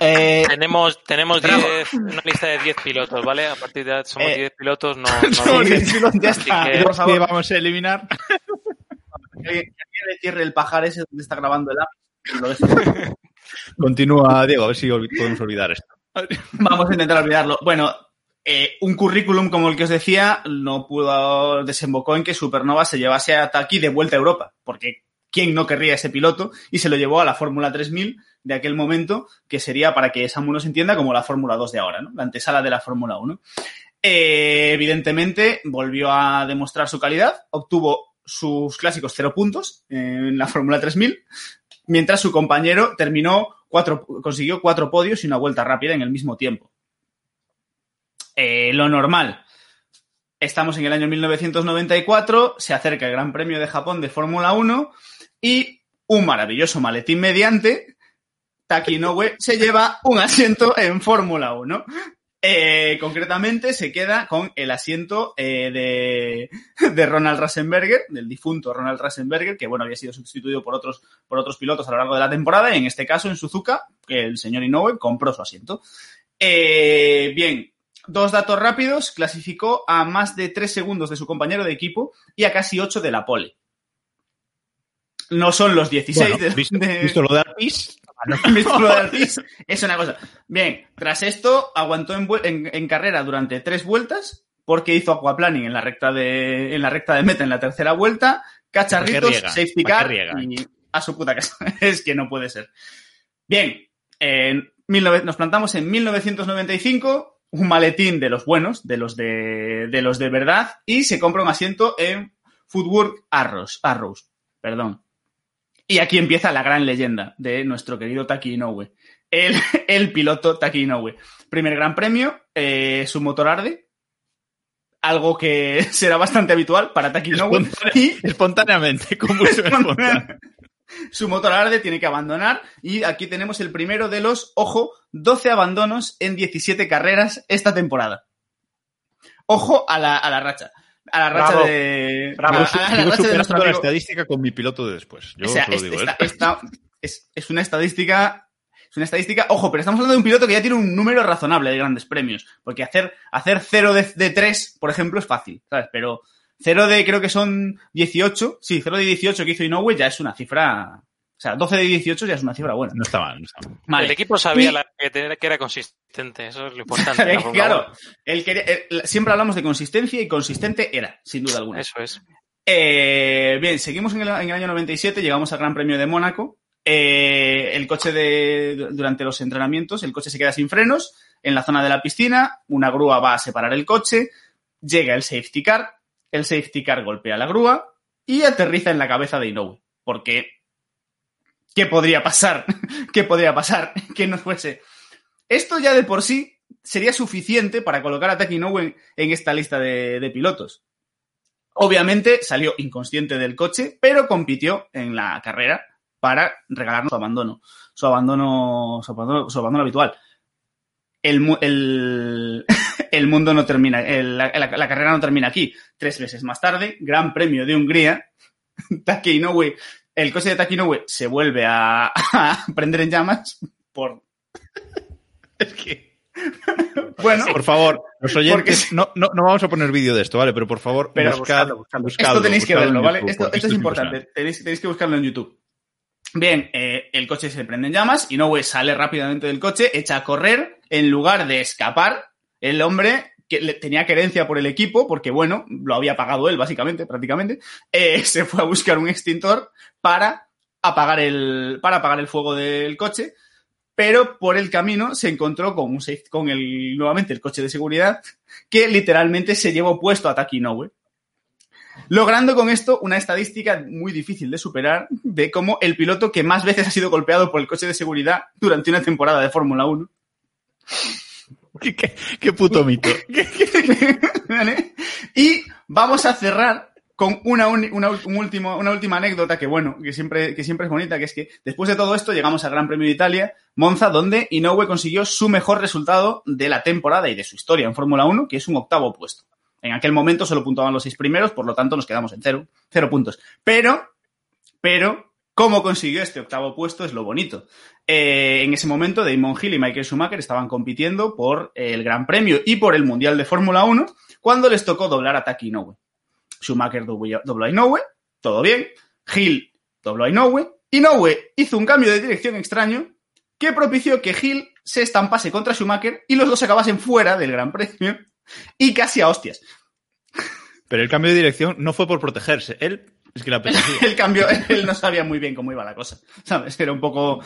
Eh, Tenemos, tenemos. 10, una lista de 10 pilotos, ¿vale? A partir de ahí somos Eh, 10 pilotos, no, somos no 10 pilotos, ya está. Que- Por favor. Que vamos a eliminar. que le cierre el pajar ese donde está grabando el app. Continúa, Diego, a ver si podemos olvidar esto. Vamos a intentar olvidarlo. Bueno, eh, un currículum como el que os decía no pudo desembocó en que Supernova se llevase a Taki de vuelta a Europa, porque quién no querría ese piloto y se lo llevó a la Fórmula 3000 de aquel momento, que sería para que Samu nos entienda como la Fórmula 2 de ahora, ¿no? La antesala de la Fórmula 1. Eh, evidentemente volvió a demostrar su calidad, obtuvo sus clásicos cero puntos en la Fórmula 3000, mientras su compañero terminó cuatro, consiguió cuatro podios y una vuelta rápida en el mismo tiempo. Eh, lo normal. Estamos en el año 1994, se acerca el Gran Premio de Japón de Fórmula 1 y un maravilloso maletín mediante, Taki Inoue se lleva un asiento en Fórmula 1. Eh, concretamente se queda con el asiento eh, de, de, Ronald Rasenberger, del difunto Ronald Rasenberger, que bueno, había sido sustituido por otros, por otros pilotos a lo largo de la temporada, y en este caso en Suzuka, el señor Inoue compró su asiento. Bien, dos datos rápidos, clasificó a más de tres segundos de su compañero de equipo y a casi ocho de la pole. No son los 16 Bueno, de, visto, de- visto lo de Artis, ¿Visto lo de? Es una cosa. Bien, tras esto, aguantó en, vuel- en- en carrera durante tres vueltas, porque hizo aquaplaning en la recta de, en la recta de meta en la tercera vuelta, cacharritos, ¿Para qué riega? safety ¿Para qué car y a su puta casa. es que no puede ser. Bien, en 19 nos plantamos en 1995, un maletín de los buenos, de los de, de los de verdad, y se compra un asiento en Footwork Arrows, Arrows, perdón. Y aquí empieza la gran leyenda de nuestro querido Taki Inoue. El, el piloto Taki Inoue. Primer gran premio, eh, su motor arde. Algo que será bastante habitual para Taki Inoue. Y espontáneamente, combustión espontánea. Su motor arde, tiene que abandonar. Y aquí tenemos el primero de los, ojo, 12 abandonos en 17 carreras esta temporada. Ojo a la, a la racha. A la racha Bravo. de. Bravo. a- a la racha de superando la estadística con mi piloto de después. Yo o sea, es, digo esta- esto. esta- es, es una estadística. Es una estadística. Ojo, pero estamos hablando de un piloto que ya tiene un número razonable de grandes premios. Porque hacer, hacer 0 de, de 3, por ejemplo, es fácil, ¿sabes? Pero 0 de, creo que son 18. Sí, 0 de 18 que hizo Inoue ya es una cifra. O sea, 12 de 18 ya es una cifra buena. No está mal, no está mal. Vale. El equipo sabía Y- la- que, tener- que era consistente, eso es lo importante. claro, quería- él- siempre hablamos de consistencia y consistente era, sin duda alguna. Eso es. Eh, bien, seguimos en el, en el año 97, llegamos al Gran Premio de Mónaco. Eh, el coche de, durante los entrenamientos, el coche se queda sin frenos en la zona de la piscina, una grúa va a separar el coche, llega el safety car, el safety car golpea la grúa y aterriza en la cabeza de Inoue. Porque, ¿qué podría pasar? ¿Qué podría pasar que no fuese? Esto ya de por sí sería suficiente para colocar a Taki Inoue en, esta lista de, pilotos. Obviamente salió inconsciente del coche, pero compitió en la carrera para regalarnos su abandono, su abandono, su abandono, su abandono habitual. El, el, el mundo no termina, el- la, la- la carrera no termina aquí. Tres meses más tarde, Gran Premio de Hungría, Taki Inoue, el coche de Taki Inoue se vuelve a, a prender en llamas por... es que... bueno, Por favor, los oyentes, no, no, no vamos a poner vídeo de esto, ¿vale? Pero por favor, Pero buscad, buscadlo, buscadlo. buscadlo, Esto tenéis que verlo, ¿vale? YouTube, Esto, porque esto es importante. Tenéis, tenéis que buscarlo en YouTube. Bien, eh, el coche se prende en llamas. Inoue sale rápidamente del coche, echa a correr. En lugar de escapar, el hombre que tenía querencia por el equipo, porque bueno, lo había pagado él, básicamente, prácticamente, eh, se fue a buscar un extintor para apagar el, para apagar el fuego del coche. Pero por el camino se encontró con un con el, nuevamente el coche de seguridad, que literalmente se llevó puesto a Taki Inoue logrando con esto una estadística muy difícil de superar de cómo el piloto que más veces ha sido golpeado por el coche de seguridad durante una temporada de Fórmula 1. ¿Qué, puto mito. Y vamos a cerrar con una última anécdota que, bueno, que siempre, que siempre es bonita, que es que después de todo esto llegamos al Gran Premio de Italia, Monza, donde Inoue consiguió su mejor resultado de la temporada y de su historia en Fórmula 1, que es un octavo puesto. En aquel momento solo puntuaban los seis primeros, por lo tanto nos quedamos en cero, cero puntos. Pero, pero, cómo consiguió este octavo puesto es lo bonito. Eh, en ese momento, Damon Hill y Michael Schumacher estaban compitiendo por el Gran Premio y por el Mundial de Fórmula 1 cuando les tocó doblar a Taki Inoue. Schumacher dobló a Inoue, todo bien. Hill dobló a Inoue. Inoue hizo un cambio de dirección extraño que propició que Hill se estampase contra Schumacher y los dos acabasen fuera del Gran Premio y casi a hostias. Pero el cambio de dirección no fue por protegerse. Él es que la el cambio, él no sabía muy bien cómo iba la cosa, ¿sabes? Era un poco...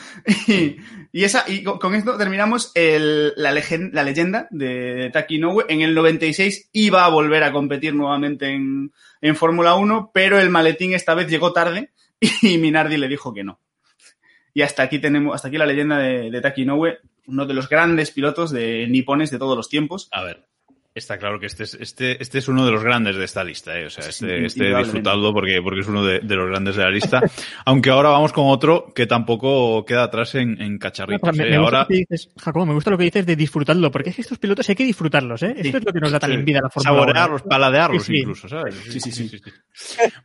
Y, y esa, y con, esto terminamos el- la, legen- la leyenda de Taki Inoue. En el 96 iba a volver a competir nuevamente en, en Fórmula 1, pero el maletín esta vez llegó tarde y Minardi le dijo que no. Y hasta aquí tenemos, hasta aquí la leyenda de, de Taki Inoue, uno de los grandes pilotos de nipones de todos los tiempos. A ver. Está claro que este es, este, este es uno de los grandes de esta lista, ¿eh? O sea, este, Sí, este disfrutadlo porque, porque es uno de, de los grandes de la lista. Aunque ahora vamos con otro que tampoco queda atrás en, en cacharritos. Me, ¿eh? me gusta Ahora, lo que dices, Jacobo, me gusta lo que dices de disfrutarlo, porque es que estos pilotos hay que disfrutarlos, ¿eh? Esto es lo que nos da también vida a la Fórmula 1. saborearlos, paladearlos Sí, sí. incluso, ¿sabes? Sí, sí, sí.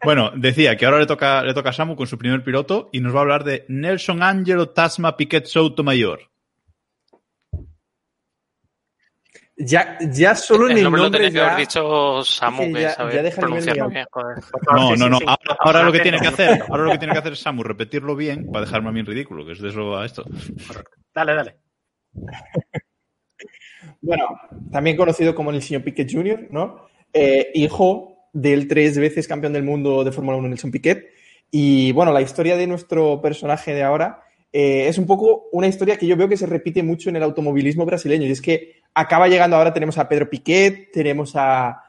Bueno, decía que ahora le toca, le toca a Samu con su primer piloto y nos va a hablar de Nelson Angelo Tasma Piquet Sotomayor. Ya, ya solo en El el nombre lo tenía que ya- haber dicho Samu, es que que ya- deja pronunciarlo bien, joder. No, Sí, no, sí, no. sí. Ahora, ahora lo que tiene que hacer, ahora lo que tiene que hacer Samu, repetirlo bien para dejarme a mí en ridículo, que es de eso va esto. Dale, dale. Bueno, también conocido como el señor Piquet Jr., ¿no? Eh, hijo del tres veces campeón del mundo de Fórmula 1, Nelson Piquet. Y bueno, la historia de nuestro personaje de ahora eh, es un poco una historia que yo veo que se repite mucho en el automovilismo brasileño. Y es que acaba llegando ahora, tenemos a Pedro Piquet, tenemos a,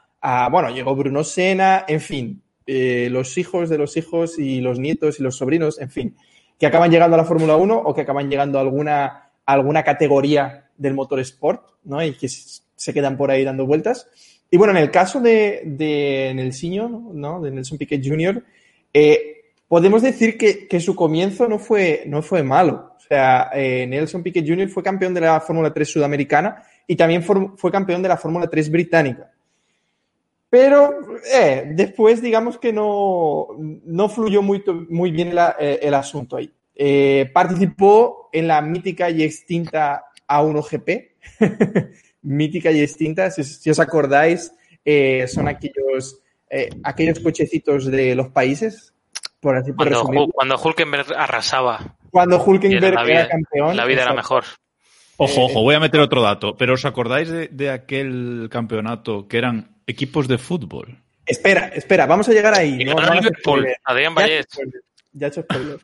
bueno, llegó Bruno Senna, en fin, eh, los hijos de los hijos y los nietos y los sobrinos, en fin, que acaban llegando a la Fórmula 1 o que acaban llegando a alguna, alguna categoría del motor sport, ¿no? Y que se quedan por ahí dando vueltas. Y bueno, en el caso de, de Nelsinho, ¿no? De Nelson Piquet Jr., podemos decir que, su comienzo no fue, no fue malo. O sea, eh, Nelson Piquet Jr. fue campeón de la Fórmula 3 sudamericana y también fue campeón de la Fórmula 3 británica. Pero eh, después, digamos que no, no fluyó muy, muy bien eh, el asunto ahí. Participó en la mítica y extinta A1GP. mítica y extinta, si, si os acordáis, son aquellos, aquellos cochecitos de los países, por así por Cuando, cuando Hulkenberg arrasaba, Cuando era Hulkenberg la era vida, campeón. la vida era mejor. Ojo, ojo, voy a meter otro dato. Pero ¿os acordáis de, de aquel campeonato que eran equipos de fútbol? Espera, espera, vamos a llegar ahí. No, no Liverpool. Adrián Ya he Vallés. Ya he hecho spoiler.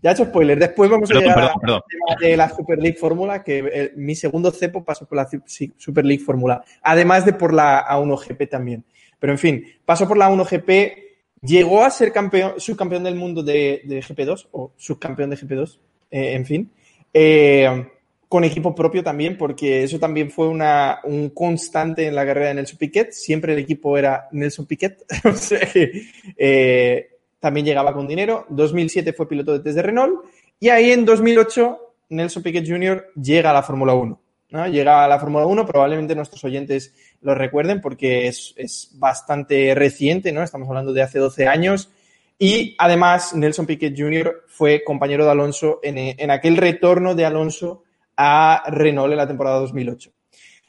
Ya he hecho spoiler. Después vamos a llegar perdón, perdón. al tema de la Super League Fórmula, que eh, mi segundo cepo pasó por la Super League Fórmula, además de por la A1GP también. Pero en fin, pasó por la A1GP, llegó a ser campeón, subcampeón del mundo de, de GP2, o subcampeón de GP2, eh, en fin. Eh, con equipo propio también, porque eso también fue una, un constante en la carrera de Nelson Piquet. Siempre el equipo era Nelson Piquet. o sea que eh, también llegaba con dinero. 2007 fue piloto de test de Renault. Y ahí en 2008 Nelson Piquet Jr. llega a la Fórmula 1. Llega a la Fórmula 1, probablemente nuestros oyentes lo recuerden porque es, es bastante reciente, ¿no? Estamos hablando de hace 12 años. Y además, Nelson Piquet Jr. fue compañero de Alonso en, en aquel retorno de Alonso a Renault en la temporada 2008.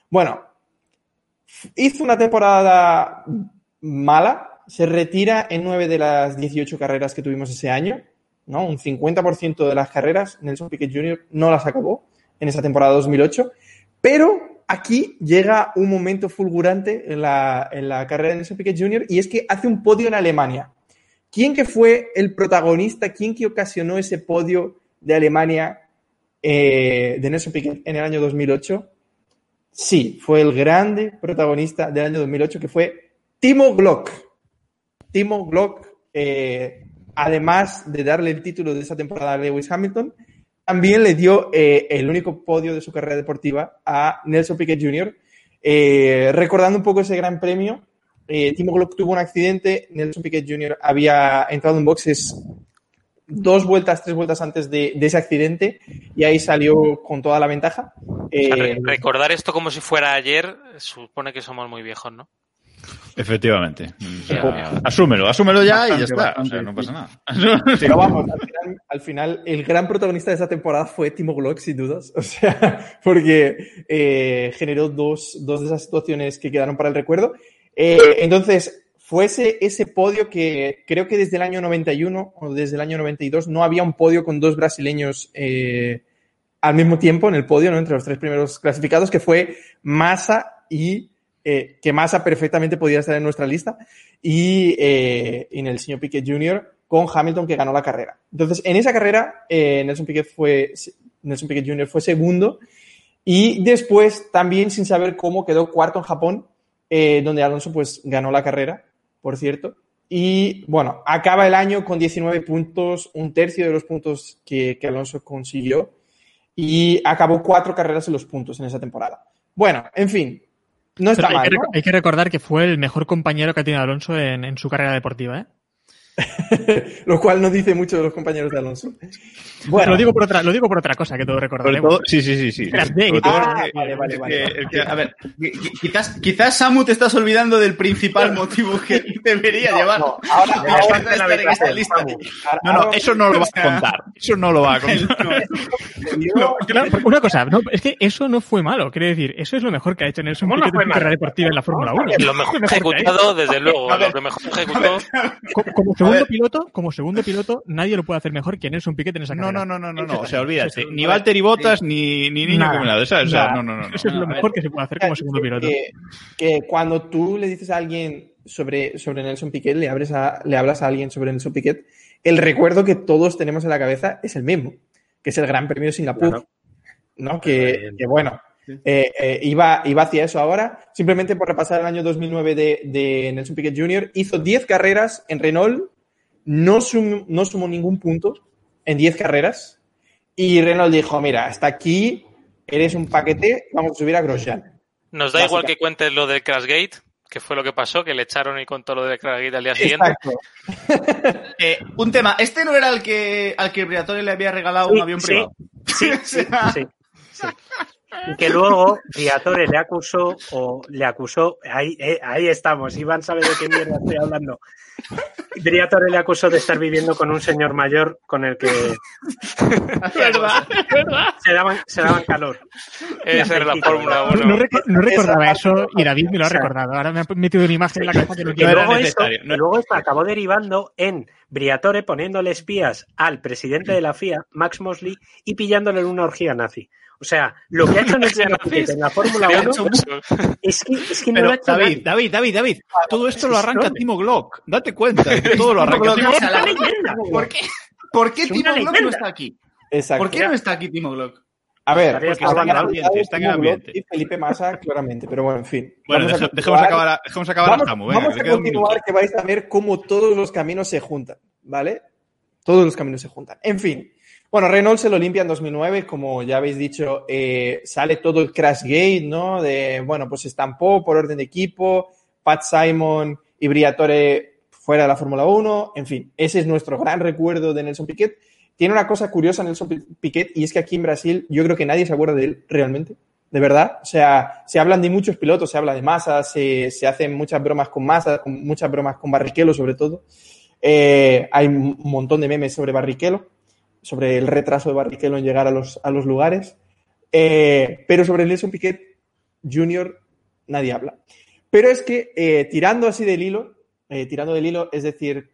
Bueno, hizo una temporada mala, se retira en nueve de las 18 carreras que tuvimos ese año, ¿no? Un 50% de las carreras, Nelson Piquet Jr. no las acabó en esa temporada 2008, pero aquí llega un momento fulgurante en la, carrera de Nelson Piquet Jr. y es que hace un podio en Alemania. ¿Quién que fue el protagonista, quién que ocasionó ese podio de Alemania eh, de Nelson Piquet en el año 2008? Sí, fue el grande protagonista del año 2008 que fue Timo Glock. Timo Glock, eh, además de darle el título de esa temporada a Lewis Hamilton, también le dio eh, el único podio de su carrera deportiva a Nelson Piquet Jr. Eh, recordando un poco ese gran premio, eh, Timo Glock tuvo un accidente, Nelson Piquet Jr. había entrado en boxes dos vueltas, tres vueltas antes de, de ese accidente y ahí salió con toda la ventaja. O sea, re- recordar esto como si fuera ayer supone que somos muy viejos, ¿no? Efectivamente. Ya. Asúmelo, asúmelo ya y ya Bastante, está. O sea, no pasa nada. Pero vamos, al final, al final, el gran protagonista de esa temporada fue Timo Glock, sin dudas. O sea, porque eh, generó dos, dos de esas situaciones que quedaron para el recuerdo. Eh, entonces, fue ese, ese podio que creo que desde el año 91 o desde el año 92 no había un podio con dos brasileños eh, al mismo tiempo en el podio, ¿no? entre los tres primeros clasificados, que fue Massa y eh, que Massa perfectamente podía estar en nuestra lista, y, eh, en el señor Piquet Jr. con Hamilton que ganó la carrera. Entonces, en esa carrera, eh, Nelson, Piquet fue, Nelson Piquet Jr. fue segundo, y después, también sin saber cómo, quedó cuarto en Japón, donde Alonso pues ganó la carrera, por cierto. Y bueno, acaba el año con 19 puntos, un tercio de los puntos que Alonso consiguió, y acabó cuatro carreras en los puntos en esa temporada. Bueno, en fin, No está Pero hay, mal, que, ¿no? rec- hay que recordar que fue el mejor compañero que ha tenido Alonso en, en su carrera deportiva, ¿eh? Lo cual no dice mucho de los compañeros de Alonso. lo, digo por otra, lo digo por otra cosa que todos recordaremos. Todo- sí, sí, sí, sí. Ah, vale, vale, vale. que- es que, a ver, Qui- qui- Quizás, quizás Samu te estás olvidando del principal motivo que debería llevar. no, ahora- a ahora- estar en esta lista. No, no, eso no lo va a contar. Eso no lo va a contar. Claro, una cosa, no, es que eso no fue malo, quiero decir, eso es lo mejor que ha hecho Nelson ¿Cómo no Piquet fue en su carrera deportiva en la Fórmula 1. Lo mejor ejecutado, desde luego, lo que mejor ejecutó. Como segundo piloto, como segundo piloto, nadie lo puede hacer mejor que Nelson Piquet en esa No, carrera. no, no, no, no, no. O sea, olvídate. Ni Valtteri Bottas ni, ni niño me la O sea, no, no, no. no. Eso es lo mejor que se puede hacer como segundo piloto. que, que cuando tú le dices a alguien sobre, sobre Nelson Piquet, le, abres a- le hablas a alguien sobre Nelson Piquet, el recuerdo que todos tenemos en la cabeza es el mismo, que es el Gran Premio de Singapur. Claro. ¿no? Que, que bueno, eh, eh, iba, iba hacia eso ahora. Simplemente por repasar el año 2009 de, de Nelson Piquet Jr., hizo 10 carreras en Renault, no, sum- no sumó ningún punto en 10 carreras. Y Renault dijo: Mira, hasta aquí eres un paquete, vamos a subir a Grosjean. Nos da igual que cuentes lo del Crashgate, que fue lo que pasó, que le echaron y contó lo del Crashgate al día siguiente. Exacto. Eh, un tema. ¿Este no era el que al que Briatore le había regalado un avión sí. privado? Sí, sí, sí, sí. Y que luego Briatore le acusó, o le acusó, ahí, eh, ahí estamos, Iván sabe de qué mierda estoy hablando. Briatore le acusó de estar viviendo con un señor mayor con el que ¿Verdad? se daban, se daban calor. Esa era la Fórmula No, 1. no reco- no recordaba Esa- eso y David me lo ha recordado. Ahora me ha metido una imagen en la cabeza que no quiero. era luego, necesario, no y luego esto acabó derivando en Briatore poniéndole espías al presidente de la FIA, Max Mosley, y pillándole en una orgía nazi. O sea, lo que ha hecho Nelson Piquet en la Fórmula Había 1 hecho mucho. es que, es que no Pero, lo ha hecho David, nadie. David, David, David, todo esto es lo arranca. Timo Glock. Date cuenta, todo lo arranca Glock, Timo leyenda. ¿Por qué, ¿por qué Timo Glock no está aquí? Exacto. ¿Por qué no está aquí Timo Glock? A ver, porque acabando están el ambiente, está en el Glock ambiente. y Felipe Massa, claramente, pero bueno, en fin. Bueno, Vamos a deja- dejemos acabar a, dejemos acabar vamos, a Samu, venga, vamos a continuar que vais a ver cómo todos los caminos se juntan, ¿vale? Todos los caminos se juntan. En fin. Bueno, Renault se lo limpia en 2009, como ya habéis dicho, eh, sale todo el Crashgate, ¿no? De, bueno, pues estampó por orden de equipo, Pat Simon y Briatore fuera de la Fórmula 1, en fin, ese es nuestro gran recuerdo de Nelson Piquet. Tiene una cosa curiosa Nelson Pi- Piquet y es que aquí en Brasil yo creo que nadie se acuerda de él realmente, de verdad. O sea, se hablan de muchos pilotos, se habla de Massa, se, se hacen muchas bromas con Massa, con, muchas bromas con Barrichello sobre todo. Eh, hay un montón de memes sobre Barrichello, sobre el retraso de Barrichello en llegar a los, a los lugares. Eh, pero sobre Nelson Piquet Jr. nadie habla. Pero es que eh, tirando así del hilo, eh, tirando del hilo, es decir,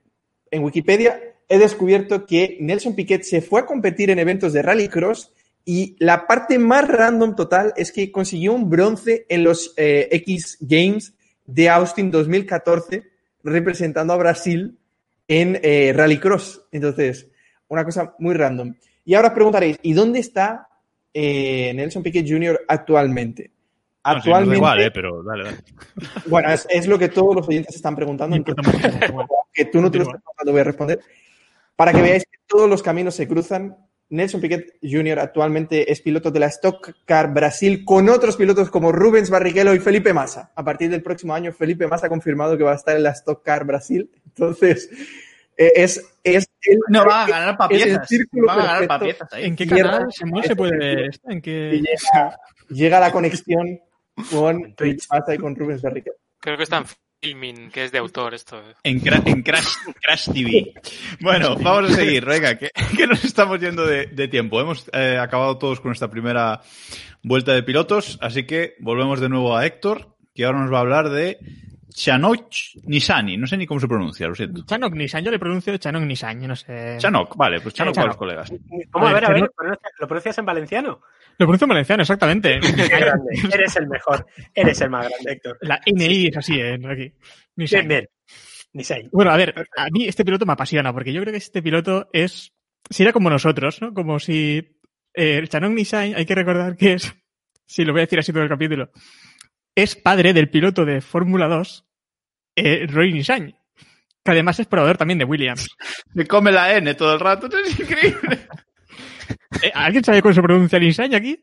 en Wikipedia he descubierto que Nelson Piquet se fue a competir en eventos de rallycross y la parte más random total es que consiguió un bronce en los X Games de Austin 2014 representando a Brasil en rallycross. Entonces, una cosa muy random. Y ahora os preguntaréis, ¿y dónde está eh, Nelson Piquet Jr. actualmente? No, sí, Actualmente, igual, eh, pero dale, dale. bueno, es, es lo que todos los oyentes están preguntando. Que tú no te lo estás preguntando, voy a responder. Para que veáis que todos los caminos se cruzan. Nelson Piquet Jr. actualmente es piloto de la Stock Car Brasil con otros pilotos como Rubens Barrichello y Felipe Massa. A partir del próximo año, Felipe Massa ha confirmado que va a estar en la Stock Car Brasil. Entonces, es, es el, No, va a ganar es círculo Va a ganar ahí. ¿En qué canal se puede ver esto? ¿En Y qué... llega, llega la conexión con Massa y con Rubens Barrichello. Creo que está en filming, que es de autor esto. En, Cra- en Crash, Crash TV. Bueno, vamos a seguir, venga, que, que nos estamos yendo de, de tiempo. Hemos eh, acabado todos con esta primera vuelta de pilotos, así que volvemos de nuevo a Héctor, que ahora nos va a hablar de Chanok Nisani. No sé ni cómo se pronuncia, lo siento. Chanok Nissan, yo le pronuncio Chanok Nissan, yo no sé. Chanok, vale, pues Chanok para los Chanok. colegas. ¿Cómo? A ver, a ver, ¿lo pronuncias- ¿lo pronuncias en valenciano? Lo pronuncio en valenciano, exactamente. Eres el mejor. Eres el más grande, Héctor. La NI es así, ¿eh? Aquí. Nissan. Bien, bien. Ni sé. Bueno, a ver, a mí este piloto me apasiona, porque yo creo que este piloto es. Sería como nosotros, ¿no? Como si. Eh, el Chanok Nissan, hay que recordar que es. Sí, lo voy a decir así todo el capítulo. Es padre del piloto de Fórmula 2, eh, Roy Nissan. Que además es probador también de Williams. Me come la N todo el rato, es increíble. Eh, ¿Alguien sabe cómo se pronuncia Nissan aquí?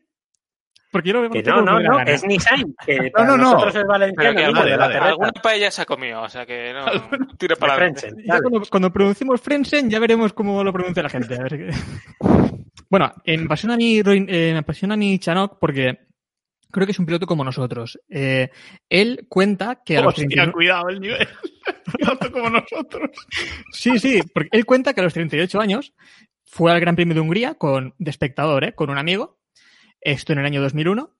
Porque yo lo veo Que como no, no, me no, es Nissan. No, no, no. nosotros es valenciano. que vale, vale, alguna paella se ha comido, o sea que no, tira para De adelante. Cuando, cuando pronunciemos Frensen ya veremos cómo lo pronuncia la gente. A ver qué- Bueno, eh, me apasiona a mí, Roy- eh, me apasiona a mí Chanok porque creo que es un piloto como nosotros. Eh, él cuenta que a los Hostia, 39 cuidado el nivel. Piloto como nosotros. Sí, sí, porque él cuenta que a los 38 años fue al Gran Premio de Hungría con, de espectador, ¿eh? con un amigo, esto en el año 2001,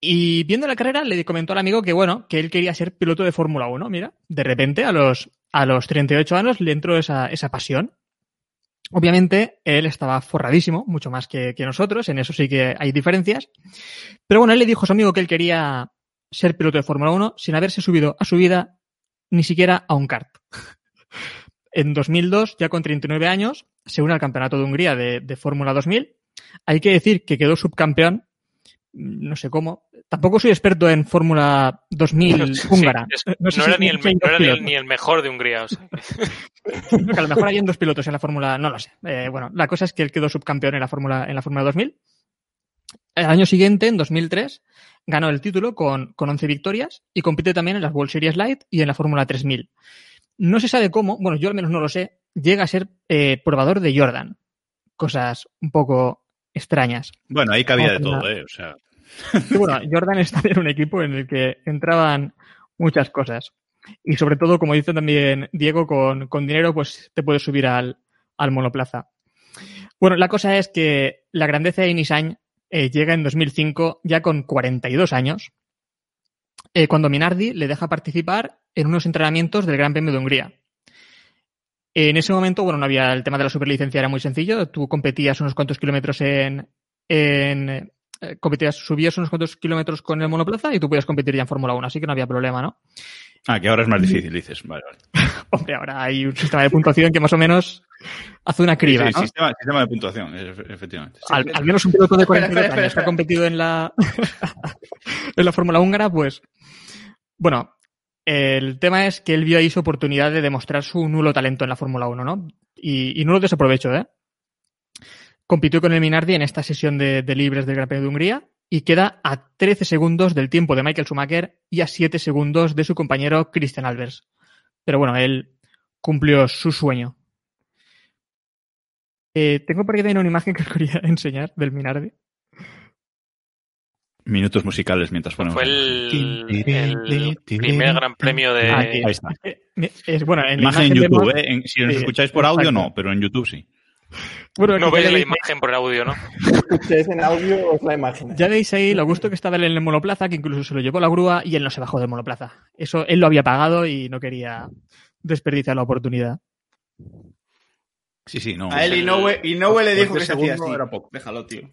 y viendo la carrera le comentó al amigo que, bueno, que él quería ser piloto de Fórmula 1, mira, de repente a los, a los 38 años le entró esa, esa pasión. Obviamente, él estaba forradísimo, mucho más que, nosotros, en eso sí que hay diferencias. Pero bueno, él le dijo a su amigo que él quería ser piloto de Fórmula 1 sin haberse subido a su vida ni siquiera a un kart. En 2002, ya con 39 años, se une al Campeonato de Hungría de, de Fórmula 2000. Hay que decir que quedó subcampeón, no sé cómo. Tampoco soy experto en Fórmula 2000 Sí, húngara. es- No no sé si era, ni el, no era ni ni mejor de Hungría. O sea, que- a lo mejor hay dos pilotos en la Fórmula, no lo sé. Eh, bueno, la cosa es que él quedó subcampeón en la Fórmula en la Fórmula 2000. El año siguiente, en 2003, ganó el título con, con 11 victorias y compite también en las World Series Light y en la Fórmula 3000. No se sabe cómo, bueno, yo al menos no lo sé, llega a ser eh, probador de Jordan. Cosas un poco extrañas. Bueno, ahí cabía de todo. ¿eh? O sea, bueno, Jordan está en un equipo en el que entraban muchas cosas. Y sobre todo, como dice también Diego, con, con dinero, pues te puedes subir al, al monoplaza. Bueno, la cosa es que la grandeza de Nissan eh, llega en 2005 ya con 42 años, eh, cuando Minardi le deja participar en unos entrenamientos del Gran Premio de Hungría. En ese momento, bueno, no había el tema de la superlicencia, era muy sencillo. Tú competías unos cuantos kilómetros en, en eh, competías, subías unos cuantos kilómetros con el monoplaza y tú podías competir ya en Fórmula 1, así que no había problema, ¿no? ah, que ahora es más difícil, dices. Vale, vale. Hombre, ahora hay un sistema de puntuación que más o menos hace una criba, Sí, sí, ¿no? sistema, sistema de puntuación, efe- efectivamente. al, al menos un piloto de Espera, 42 espera, años que ha competido en la en la Fórmula húngara, pues bueno, el tema es que él vio ahí su oportunidad de demostrar su nulo talento en la Fórmula 1, ¿no? Y, y no lo desaprovecho, ¿eh? Compitió con el Minardi en esta sesión de, de libres del Gran Premio de Hungría y queda a 13 segundos del tiempo de Michael Schumacher y a 7 segundos de su compañero Christian Albers. Pero bueno, él cumplió su sueño. Eh, tengo por aquí también una imagen que os quería enseñar del Minardi. Minutos musicales mientras ponemos. Fue el, el primer gran premio de. Ah. Ahí está. Eh, Es, bueno, en la Imagen en vemos- YouTube, ¿eh? En- si nos Sí, escucháis por audio, exacto. no, pero en YouTube sí. Bueno, No veis la imagen por audio, ¿no? Ustedes en audio os la imaginan. Ya veis ahí lo gusto que estaba él en el monoplaza, que incluso se lo llevó la grúa y él no se bajó del monoplaza. Eso él lo había pagado y no quería desperdiciar la oportunidad. Sí, sí, no. A él Inoue, Inoue le dijo que se hacía así. era poco. Déjalo, tío.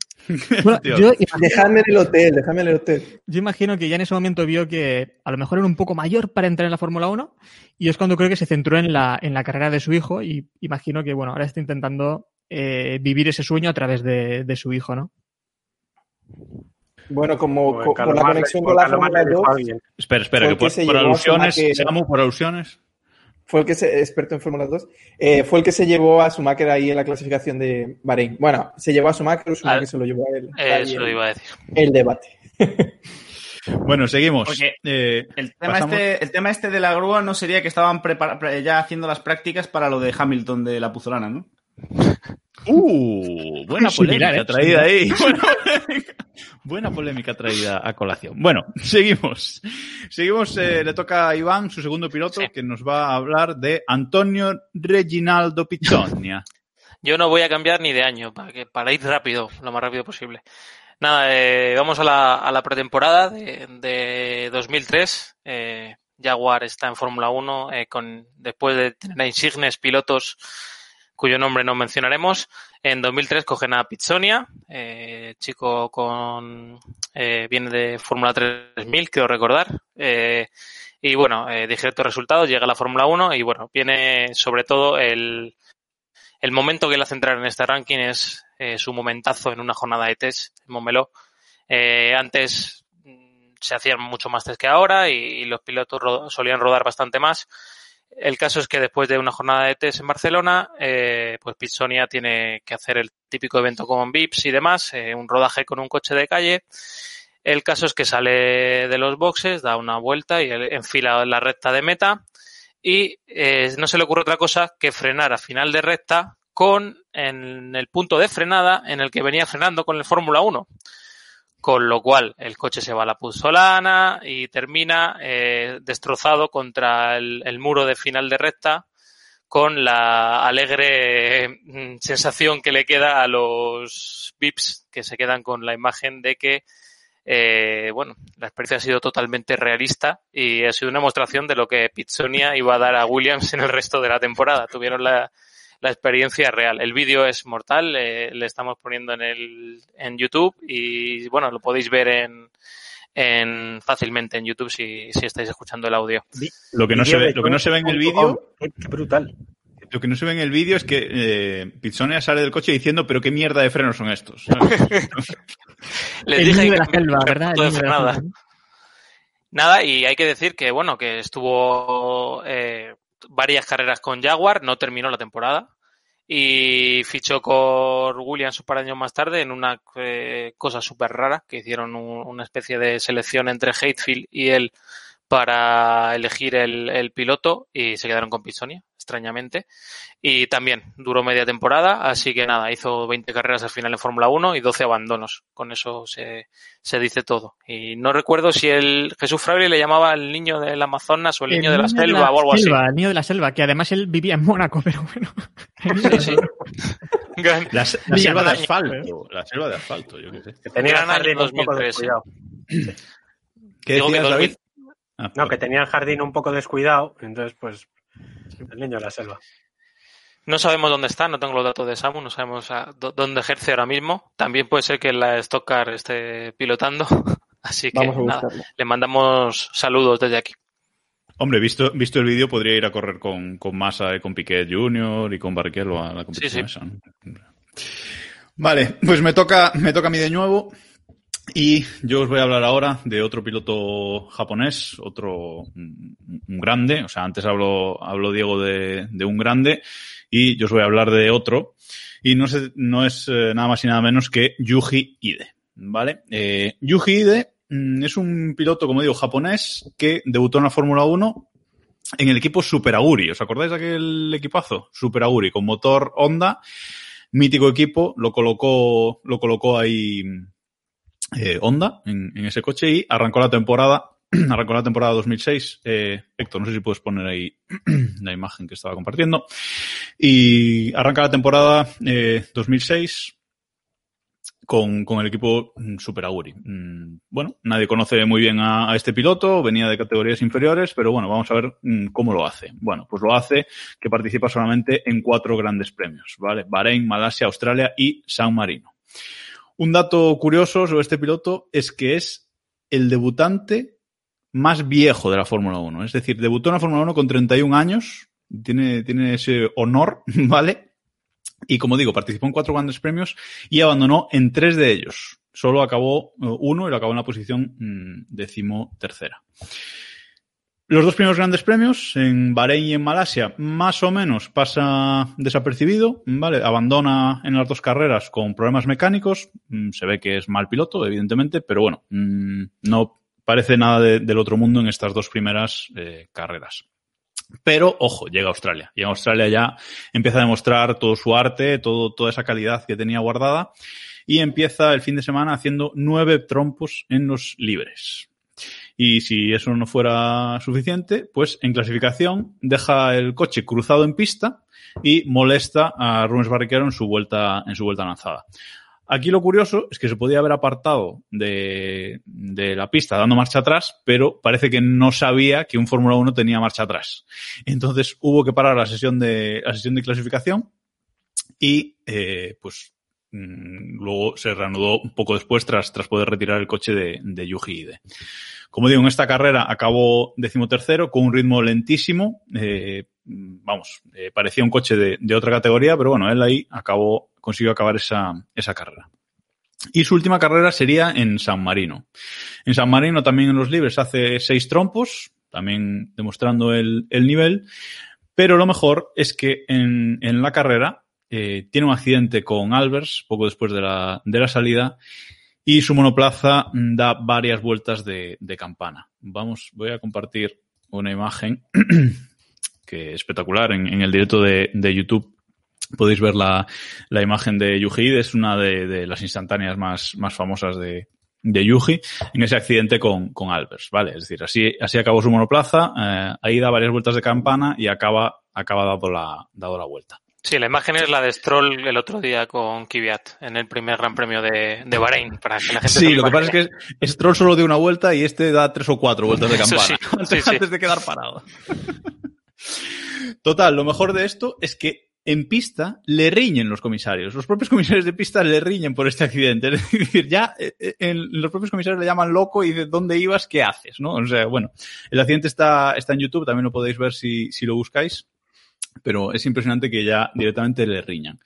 Bueno, Tío. yo, Dejadme en el hotel, dejadme en el hotel. yo imagino que ya en ese momento vio que a lo mejor era un poco mayor para entrar en la Fórmula 1 y es cuando creo que se centró en la, en la carrera de su hijo y imagino que bueno, ahora está intentando eh, vivir ese sueño a través de, de su hijo, ¿no? Bueno, como co- por la conexión con la Fórmula le dijo 2, a alguien. Espera, espera, que que por, por alusiones, Schumacher. Samu, por alusiones. Fue el que se, experto en Fórmula 2, eh, fue el que se llevó a Schumacher ahí en la clasificación de Bahrein. Bueno, se llevó a Schumacher, Schumacher Ah, se lo llevó a él. Ahí Eso el, iba a decir. el debate. Bueno, seguimos. Eh, El tema, este, el tema este de la grúa no sería que estaban ya haciendo las prácticas para lo de Hamilton de la Puzolana, ¿no? Uh, buena Similar, polémica ¿eh? traída ahí. Buena polémica, buena polémica traída a colación. Bueno, seguimos. Seguimos, eh, le toca a Iván, su segundo piloto, Sí. que nos va a hablar de Antonio Reginaldo Pizzonia. Yo no voy a cambiar ni de año, para, que, para ir rápido, lo más rápido posible. Nada, eh, vamos a la, a la pretemporada de, de 2003. Eh, Jaguar está en Fórmula 1 eh, con, después de tener a insignes pilotos cuyo nombre no mencionaremos. En 2003 cogen a Pizzonia, eh, chico con eh, viene de Fórmula 3000, quiero recordar. Eh, y bueno, eh, dijeto resultados, llega a la Fórmula 1 y bueno, viene sobre todo el, el momento que le hace entrar en este ranking es eh, su momentazo en una jornada de test en Montmeló. Eh, antes mm, se hacían mucho más test que ahora y, los pilotos solían rodar bastante más. El caso es que después de una jornada de test en Barcelona, eh, pues Pitsonia tiene que hacer el típico evento con VIPs y demás, eh, un rodaje con un coche de calle. El caso es que sale de los boxes, da una vuelta y enfila la recta de meta y eh, no se le ocurre otra cosa que frenar a final de recta con en el punto de frenada en el que venía frenando con el Fórmula 1. Con lo cual el coche se va a la puzolana y termina eh, destrozado contra el, muro de final de recta con la alegre mm, sensación que le queda a los VIPs que se quedan con la imagen de que eh, bueno, la experiencia ha sido totalmente realista y ha sido una demostración de lo que Pitsonia iba a dar a Williams en el resto de la temporada. Tuvieron la, la experiencia real. El vídeo es mortal, eh, le estamos poniendo en el en YouTube y bueno, lo podéis ver en, en fácilmente en YouTube si, si estáis escuchando el audio. Lo que no se ve, lo que no se ve en el vídeo, Qué brutal. lo que no se ve en el vídeo es que eh, sale del coche diciendo, pero qué mierda de frenos son estos. Les El dije niño de la selva, el ¿verdad? El niño de la selva. Nada, y hay que decir que, bueno, que estuvo eh, varias carreras con Jaguar, no terminó la temporada y fichó con Williams un par de años más tarde en una eh, cosa súper rara, que hicieron un- una especie de selección entre Hatefield y él para elegir el, el piloto y se quedaron con Pitsonia, extrañamente. Y también duró media temporada, así que nada, hizo 20 carreras al final en Fórmula 1 y 12 abandonos. Con eso se, se dice todo. Y no recuerdo si el Jesús Fraile le llamaba el niño del Amazonas o el, niño de la selva o algo selva, así. El niño de la selva, que además él vivía en Mónaco, pero bueno. Sí, sí. Gran- La, selva de asfalto. La selva de asfalto, yo qué sé. Que tenía el Gran año jardín un poco 2013. descuidado. ¿Qué decías, 2000 David? Ah, No, que tenía el jardín un poco descuidado, entonces pues el niño de la selva. No sabemos dónde está, no tengo los datos de Samu, no sabemos a- dónde ejerce ahora mismo. También puede ser que la Stock Car esté pilotando. Así que Vamos a nada, le mandamos saludos desde aquí. Hombre, visto, visto el vídeo, podría ir a correr con, con Massa y con Piquet Junior y con Barrichello a la competición Sí, esa, ¿no? Vale, pues me toca, me toca a mí de nuevo. Y yo os voy a hablar ahora de otro piloto japonés, otro un grande. O sea, antes habló, habló Diego de, de un grande y yo os voy a hablar de otro. Y no, sé, no es eh, nada más y nada menos que Yuji Ide. ¿Vale? Eh, Yuji Ide mm, es un piloto, como digo, japonés que debutó en la Fórmula 1 en el equipo Super Aguri. ¿Os acordáis de aquel equipazo? Super Aguri, con motor Honda, mítico equipo, lo colocó, lo colocó ahí eh, Honda en, en ese coche y arrancó la temporada, arrancó la temporada 2006. Eh, Héctor, no sé si puedes poner ahí la imagen que estaba compartiendo. Y arranca la temporada eh, 2006 con, con el equipo mm, Super Aguri. Mm, Bueno, nadie conoce muy bien a, a este piloto, venía de categorías inferiores, pero bueno, vamos a ver mm, cómo lo hace. Bueno, pues lo hace que participa solamente en cuatro grandes premios, ¿vale? Bahrein, Malasia, Australia y San Marino. Un dato curioso sobre este piloto es que es el debutante más viejo de la Fórmula 1. Es decir, debutó en la Fórmula 1 con 31 años, tiene, tiene ese honor, ¿vale? Y como digo, participó en cuatro grandes premios y abandonó en tres de ellos. Solo acabó eh, uno y lo acabó en la posición mm, decimotercera. Los dos primeros grandes premios, en Bahrein y en Malasia, más o menos pasa desapercibido, ¿vale? Abandona en las dos carreras con problemas mecánicos. Mm, Se ve que es mal piloto, evidentemente, pero bueno, mm, no parece nada de- del otro mundo en estas dos primeras eh, carreras. Pero, ojo, llega a Australia. Y en Australia ya empieza a demostrar todo su arte, todo, toda esa calidad que tenía guardada. Y empieza el fin de semana haciendo nueve trompos en los libres. Y si eso no fuera suficiente, pues en clasificación deja el coche cruzado en pista y molesta a Rubens Barrichello en su vuelta, en su vuelta lanzada. Aquí lo curioso es que se podía haber apartado de, de la pista dando marcha atrás, pero parece que no sabía que un Fórmula 1 tenía marcha atrás. Entonces hubo que parar la sesión de, la sesión de clasificación y eh, pues luego se reanudó un poco después tras, tras poder retirar el coche de, de Yuji Ide. Como digo, en esta carrera acabó decimotercero con un ritmo lentísimo. eh, vamos, eh, parecía un coche de, de otra categoría, pero bueno, él ahí acabó, consiguió acabar esa, esa carrera. Y su última carrera sería en San Marino. En San Marino también en los libres hace seis trompos, también demostrando el, el nivel. Pero lo mejor es que en, en la carrera eh, tiene un accidente con Albers poco después de la, de la salida y su monoplaza da varias vueltas de, campana. Vamos, voy a compartir una imagen que es espectacular en, el directo de, YouTube. Podéis ver la, imagen de Yuji, es una de, las instantáneas más, famosas de, Yuji en ese accidente con, con Albers, ¿vale? Es decir, así, así acabó su monoplaza, eh, ahí da varias vueltas de campana y acaba, acaba dado la vuelta. Sí, la imagen es la de Stroll el otro día con Kvyat en el primer Gran Premio de, de Bahrein. Para que la gente sí, lo que pasa es que Stroll solo dio una vuelta y este da tres o cuatro vueltas de campana sí, antes, sí, sí. antes de quedar parado. Total, lo mejor de esto es que en pista le riñen los comisarios. Los propios comisarios de pista le riñen por este accidente. Es decir, ya eh, en, los propios comisarios le llaman loco y dicen, ¿dónde ibas? ¿Qué haces? ¿no? O sea, bueno, el accidente está, está en YouTube, también lo podéis ver si, si lo buscáis, pero es impresionante que ya directamente le riñan.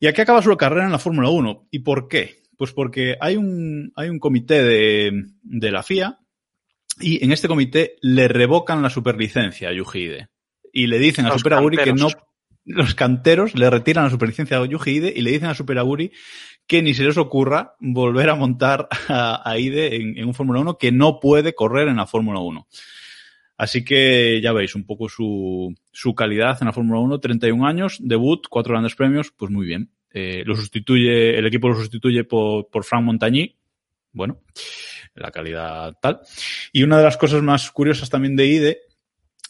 ¿Y aquí acaba su carrera en la Fórmula 1? ¿Y por qué? Pues porque hay un, hay un comité de, de la FIA y en este comité le revocan la superlicencia a Yuji Y le dicen a Los Super Aguri que no, los canteros le retiran la superlicencia a Yuji Ide y le dicen a Super Aguri que ni se les ocurra volver a montar a, a Ide en, en un Fórmula 1 que no puede correr en la Fórmula 1. Así que ya veis un poco su, su calidad en la Fórmula 1, 31 años, debut, cuatro grandes premios, pues muy bien. Eh, lo sustituye, el equipo lo sustituye por, por Frank Montagny, bueno, la calidad tal. Y una de las cosas más curiosas también de IDE,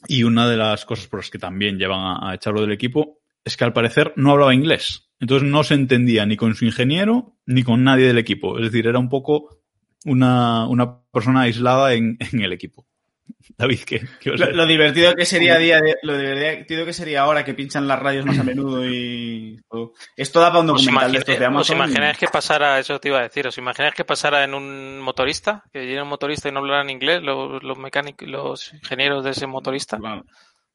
y una de las cosas por las que también llevan a, a echarlo del equipo, es que al parecer no hablaba inglés. Entonces no se entendía ni con su ingeniero ni con nadie del equipo. Es decir, era un poco una, una persona aislada en, en el equipo. David, ¿qué? qué Lo, lo divertido que sería día de- lo divertido que sería ahora que pinchan las radios más a menudo y todo. Esto da para un ¿Os, documental de estos de os Amazon. imagináis que pasara, eso te iba a decir, os imagináis que pasara en un motorista, que llegara un motorista y no hablaran inglés, los, los mecánicos, los ingenieros de ese motorista?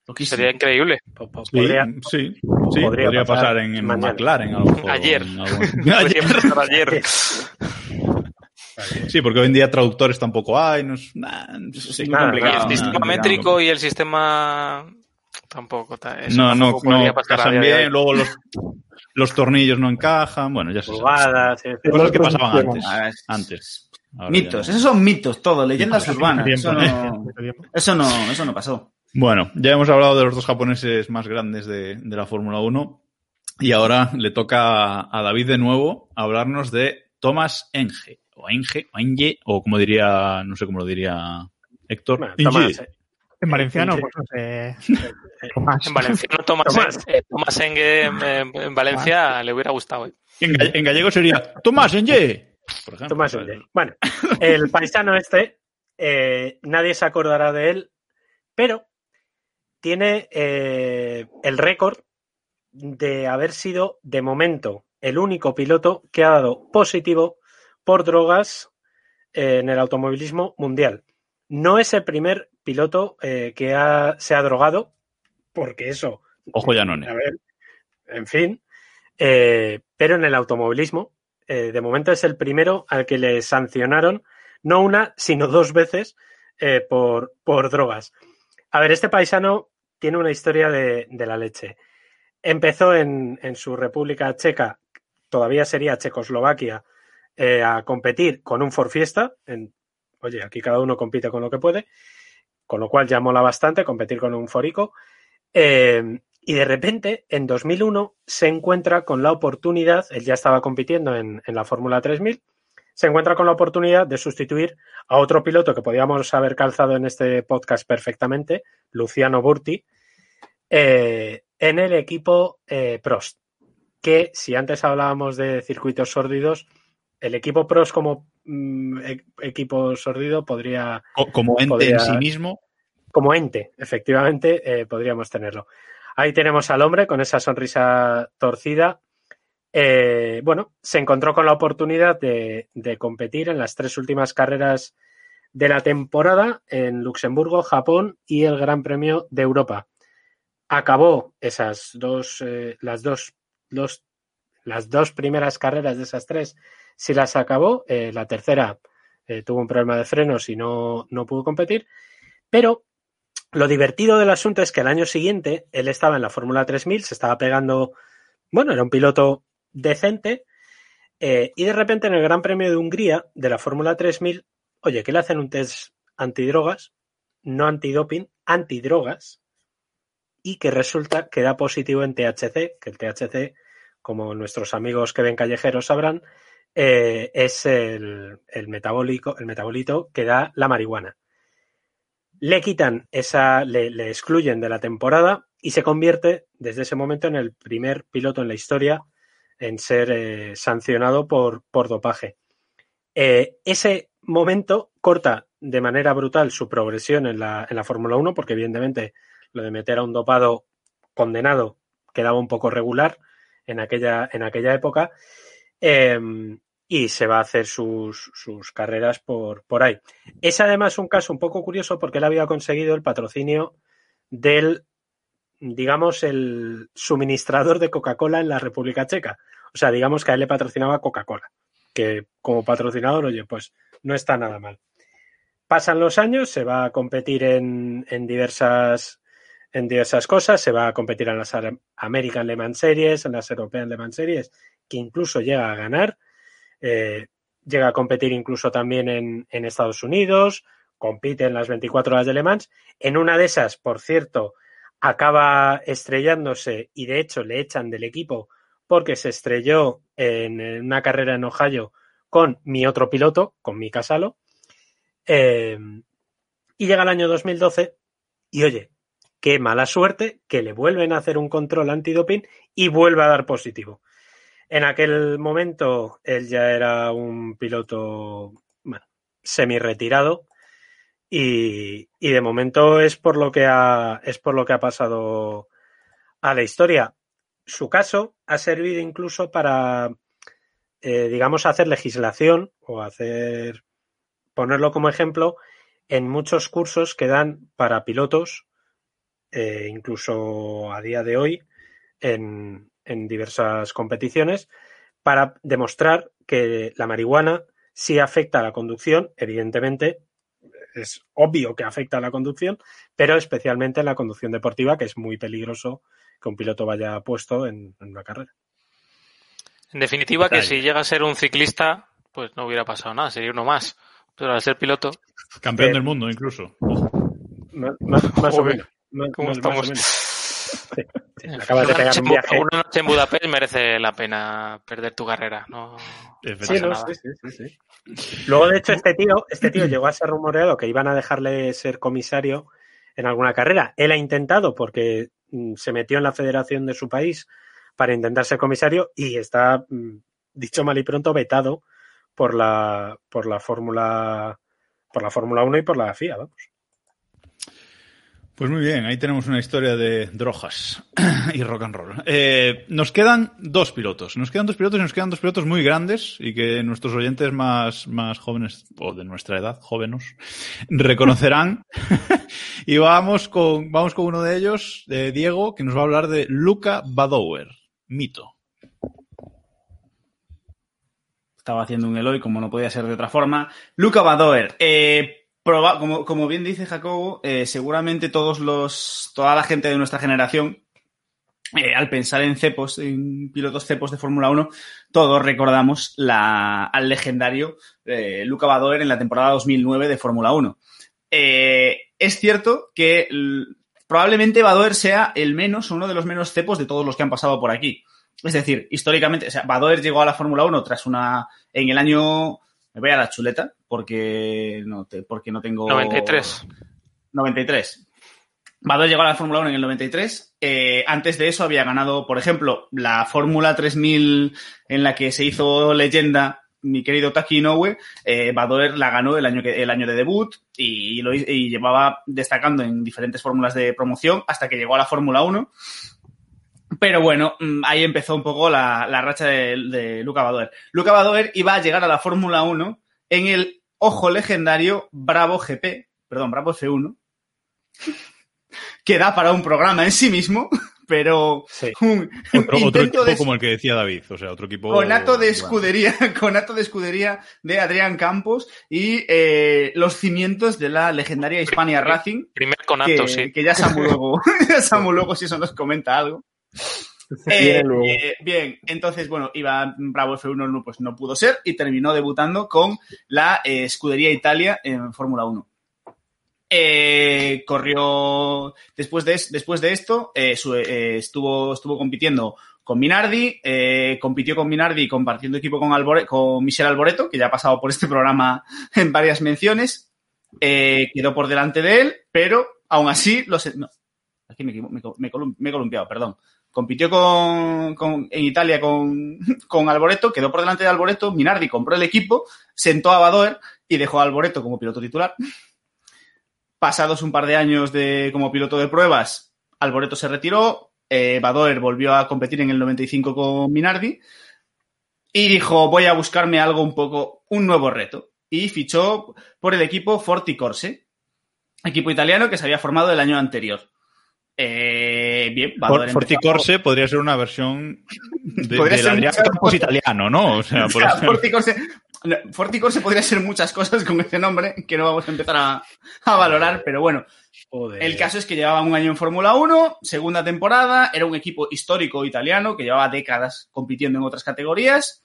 Loquísimo. Sería increíble. Sí, Podría- sí, sí, podría, podría pasar, pasar en, en. McLaren. Ayer. en Ayer. pasar ayer. Sí, porque hoy en día traductores tampoco hay. No es, nah, sí, Y complicado, complicado, el sistema métrico y el sistema tampoco. ta- eso No, no, no casan bien, luego los, los tornillos no encajan. Bueno, ya se sabe. Pulgadas, sí. Cosas que pasaban antes. Ah, es- Antes. Ahora Mitos, ya esos son mitos, todo, leyendas urbanas. Tiempo, Eso ¿eh? no, eso no, eso no pasó. Bueno, ya hemos hablado de los dos japoneses más grandes de, de la Fórmula 1 y ahora le toca a David de nuevo hablarnos de Thomas Enge, o Enge, o Enge, o como diría, no sé cómo lo diría Héctor. Bueno, Enge. Tomás, eh. En valenciano, pues no sé. Tomás. En valenciano, Tomás, Tomás. eh, Tomás Engue en, en- en Valencia le hubiera gustado. eh. En, en gallego sería Tomás Enge. Por ejemplo. Tomás Ende. Bueno, el paisano este, eh, nadie se acordará de él, pero tiene eh, el récord de haber sido, de momento, el único piloto que ha dado positivo por drogas eh, en el automovilismo mundial. No es el primer piloto eh, que ha- se ha drogado, porque eso Ojo ya no. a ver, en fin. Eh, pero en el automovilismo, eh, de momento es el primero al que le sancionaron no una, sino dos veces eh, por, por drogas. A ver, este paisano tiene una historia de, de la leche. Empezó en, en su República Checa, todavía sería Checoslovaquia, eh, a competir con un Ford Fiesta. En, oye, aquí cada uno compite con lo que puede, con lo cual ya mola bastante competir con un Forico. Eh, y de repente, en 2001, se encuentra con la oportunidad, él ya estaba compitiendo en, en la Fórmula 3000, se encuentra con la oportunidad de sustituir a otro piloto que podíamos haber calzado en este podcast perfectamente, Luciano Burti, eh, en el equipo Prost. Que si antes hablábamos de circuitos sórdidos, el equipo Prost como mm, e- equipo sórdido podría Co- Como ente Podría- en sí mismo. como ente, efectivamente, eh, podríamos tenerlo. Ahí tenemos al hombre con esa sonrisa torcida. Eh, bueno, se encontró con la oportunidad de, de competir en las tres últimas carreras de la temporada en Luxemburgo, Japón y el Gran Premio de Europa. Acabó esas dos, eh, las dos, los- las dos primeras carreras de esas tres, si las acabó, eh, la tercera eh, tuvo un problema de frenos y no, no pudo competir. Pero lo divertido del asunto es que el año siguiente él estaba en la Fórmula 3000, se estaba pegando, bueno, era un piloto decente, eh, y de repente en el Gran Premio de Hungría de la Fórmula 3000, oye, que le hacen un test antidrogas, no antidoping, antidrogas, y que resulta que da positivo en THC, que el THC, como nuestros amigos que ven callejeros sabrán, eh, es el, el, metabólico, el metabolito que da la marihuana. Le quitan esa, le, le, excluyen de la temporada y se convierte desde ese momento en el primer piloto en la historia en ser eh, sancionado por, por dopaje. Eh, ese momento corta de manera brutal su progresión en la, en la Fórmula 1, porque evidentemente lo de meter a un dopado condenado quedaba un poco regular en aquella, en aquella época. Eh, y se va a hacer sus, sus carreras por, por, ahí. Es además un caso un poco curioso porque él había conseguido el patrocinio del, digamos, el suministrador de Coca-Cola en la República Checa. O sea, digamos que a él le patrocinaba Coca-Cola, que como patrocinador, oye, pues no está nada mal. Pasan los años, se va a competir en, en diversas en diversas cosas, se va a competir en las American Le Mans Series, en las European Le Mans Series, que incluso llega a ganar eh, llega a competir incluso también en, Estados Unidos, compite en las 24 horas de Le Mans. En una de esas, por cierto, acaba estrellándose y de hecho le echan del equipo porque se estrelló en, una carrera en Ohio con mi otro piloto, con mi Casalo. Eh, y llega el año 2012 y oye, qué mala suerte que le vuelven a hacer un control antidoping y vuelve a dar positivo. En aquel momento él ya era un piloto bueno, semi retirado y, y, de momento es por lo que ha es por lo que ha pasado a la historia. Su caso ha servido incluso para eh, digamos hacer legislación o hacer ponerlo como ejemplo en muchos cursos que dan para pilotos eh, incluso a día de hoy en, en diversas competiciones para demostrar que la marihuana sí afecta a la conducción, evidentemente es obvio que afecta a la conducción, pero especialmente en la conducción deportiva, que es muy peligroso que un piloto vaya puesto en, en una carrera. En definitiva, que si llega a ser un ciclista, pues no hubiera pasado nada, sería uno más. Pero al ser piloto. Campeón eh, del mundo, incluso. Más, más, más o menos. ¿Cómo más, estamos? más o menos. Sí, acabas de pegar un viaje. Una noche en Budapest merece la pena perder tu carrera. No, sí, no, sí, sí, sí, Luego, de hecho, este tío, este tío llegó a ser rumoreado que iban a dejarle ser comisario en alguna carrera. Él ha intentado porque mm, se metió en la federación de su país para intentar ser comisario y está, mm, dicho mal y pronto, vetado por la, por la Fórmula por la Fórmula 1 y por la FIA, vamos. Pues muy bien, ahí tenemos una historia de drogas y rock and roll. Eh, nos quedan dos pilotos, nos quedan dos pilotos y nos quedan dos pilotos muy grandes y que nuestros oyentes más, más jóvenes o de nuestra edad, jóvenes, reconocerán. y vamos con, vamos con uno de ellos, de Diego, que nos va a hablar de Luca Badower, mito. Estaba haciendo un Eloy, como no podía ser de otra forma. Luca Badoer, eh, como, como, bien dice Jacobo, eh, seguramente todos los, toda la gente de nuestra generación, eh, al pensar en cepos, en pilotos cepos de Fórmula 1, todos recordamos al legendario eh, Luca Badoer en la temporada 2009 de Fórmula 1. Eh, es cierto que probablemente Badoer sea el menos, uno de los menos cepos de todos los que han pasado por aquí. Es decir, históricamente, o sea, Badoer llegó a la Fórmula 1 tras una, en el año me voy a la chuleta porque no, te, porque no tengo... 93. 93. Badal llegó a la Fórmula 1 en el 93. Eh, antes de eso había ganado, por ejemplo, la Fórmula 3000 en la que se hizo leyenda mi querido Taki Inoue. Eh, Badoer la ganó el año, que, el año de debut y, lo, y llevaba destacando en diferentes fórmulas de promoción hasta que llegó a la Fórmula 1. Pero bueno, mm, ahí empezó un poco la, la racha de, de, Luca Badoer. Luca Badoer iba a llegar a la Fórmula 1 en el ojo legendario Bravo GP, perdón, Bravo F1, que da para un programa en sí mismo, pero un Otro, otro intento equipo de como el que decía David, o sea, otro equipo. conato de igual. escudería, conato de escudería de Adrián Campos y eh, los cimientos de la legendaria Hispania Racing. Primer conato, que, sí. que ya Samu luego, ya Samu luego si eso nos comenta algo. Eh, eh, bien, entonces, bueno, Iván Bravo F1 no, pues no pudo ser y terminó debutando con la eh, escudería Italia en Fórmula 1. Eh, corrió después de, es- después de esto, su- estuvo, estuvo compitiendo con Minardi, compitió con Minardi compartiendo equipo con, Albore- con Michel Alboreto, que ya ha pasado por este programa en varias menciones. Quedó por delante de él, pero aún así los, no, aquí me, me, me he columpiado, perdón. Compitió con, en Italia con, con Alboreto, quedó por delante de Alboreto, Minardi compró el equipo, sentó a Badoer y dejó a Alboreto como piloto titular. Pasados un par de años de, como piloto de pruebas, Alboreto se retiró, eh, Badoer volvió a competir en el 95 con Minardi y dijo, voy a buscarme algo un poco, un nuevo reto. Y fichó por el equipo Forti Corse, equipo italiano que se había formado el año anterior. Eh, bien, empezó- Forticorse podría ser una versión de, Podría del ser muchas- Campos italiano, ¿no? O sea, O por sea. Forticorse, podría ser muchas cosas con ese nombre que no vamos a empezar a, a valorar, pero bueno. El caso es que llevaba un año en Fórmula 1, segunda temporada, era un equipo histórico italiano que llevaba décadas compitiendo en otras categorías.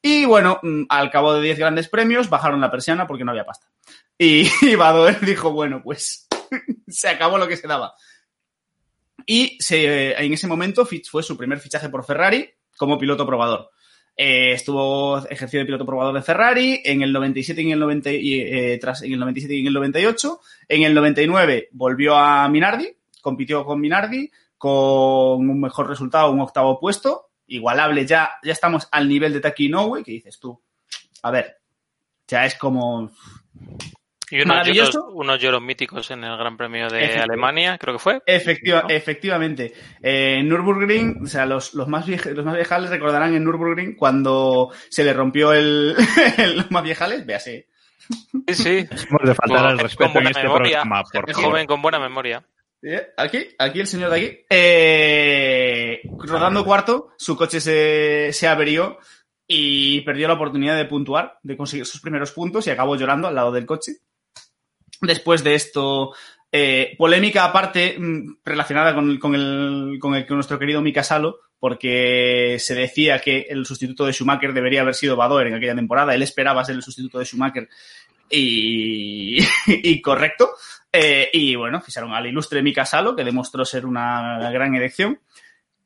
Y bueno, mm, al cabo de 10 grandes premios bajaron la persiana porque no había pasta. Y, y Badoer dijo, bueno, pues se acabó lo que se daba. Y se, en ese momento fue su primer fichaje por Ferrari como piloto probador. Eh, estuvo ejercido de piloto probador de Ferrari en el 97 y en el 90 y, eh, tras, en el 97 y en el 98. En el 99 volvió a Minardi, compitió con Minardi con un mejor resultado, un octavo puesto, igualable ya, ya estamos al nivel de Taki Inoue, que dices tú, a ver, ya es como Y unos lloros, unos lloros míticos en el Gran Premio de. Alemania, creo que fue. Efectiva- Efectivamente. Eh, en Nürburgring, o sea, los, los, más vieja- los más viejales recordarán en Nürburgring cuando se le rompió el, los más viejales, véase. Sí, sí. Hemos de faltar al respeto con buena en este memoria. programa, por favor. joven con buena memoria. Eh, Aquí, aquí el señor de aquí. Eh, rodando cuarto, su coche se, se averió y perdió la oportunidad de puntuar, de conseguir sus primeros puntos y acabó llorando al lado del coche. Después de esto, eh, polémica aparte mm, relacionada con, con el, con, el, con nuestro querido Mika Salo, porque se decía que el sustituto de Schumacher debería haber sido Badoer en aquella temporada. Él esperaba ser el sustituto de Schumacher y, y correcto. Eh, y bueno, ficharon al ilustre Mika Salo, que demostró ser una gran elección.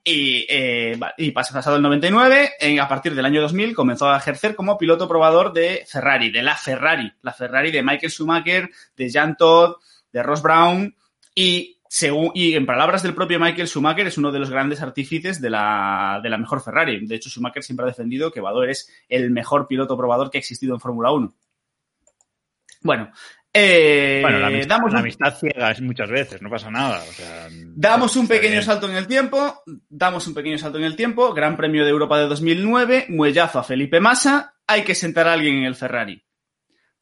Y, eh, y pas- pasado el 99, en- a partir del año 2000, comenzó a ejercer como piloto probador de Ferrari, de la Ferrari, la Ferrari de Michael Schumacher, de Jean Todt, de Ross Brown. Y, según, y en palabras del propio Michael Schumacher, es uno de los grandes artífices de la, de la mejor Ferrari. De hecho, Schumacher siempre ha defendido que Badoer es el mejor piloto probador que ha existido en Fórmula 1. Bueno, eh, Bueno, la amistad, damos la amistad ciega es muchas veces, no pasa nada. O sea, Damos un pequeño bien. salto en el tiempo, damos un pequeño salto en el tiempo, Gran Premio de Europa de 2009, muellazo a Felipe Massa, hay que sentar a alguien en el Ferrari.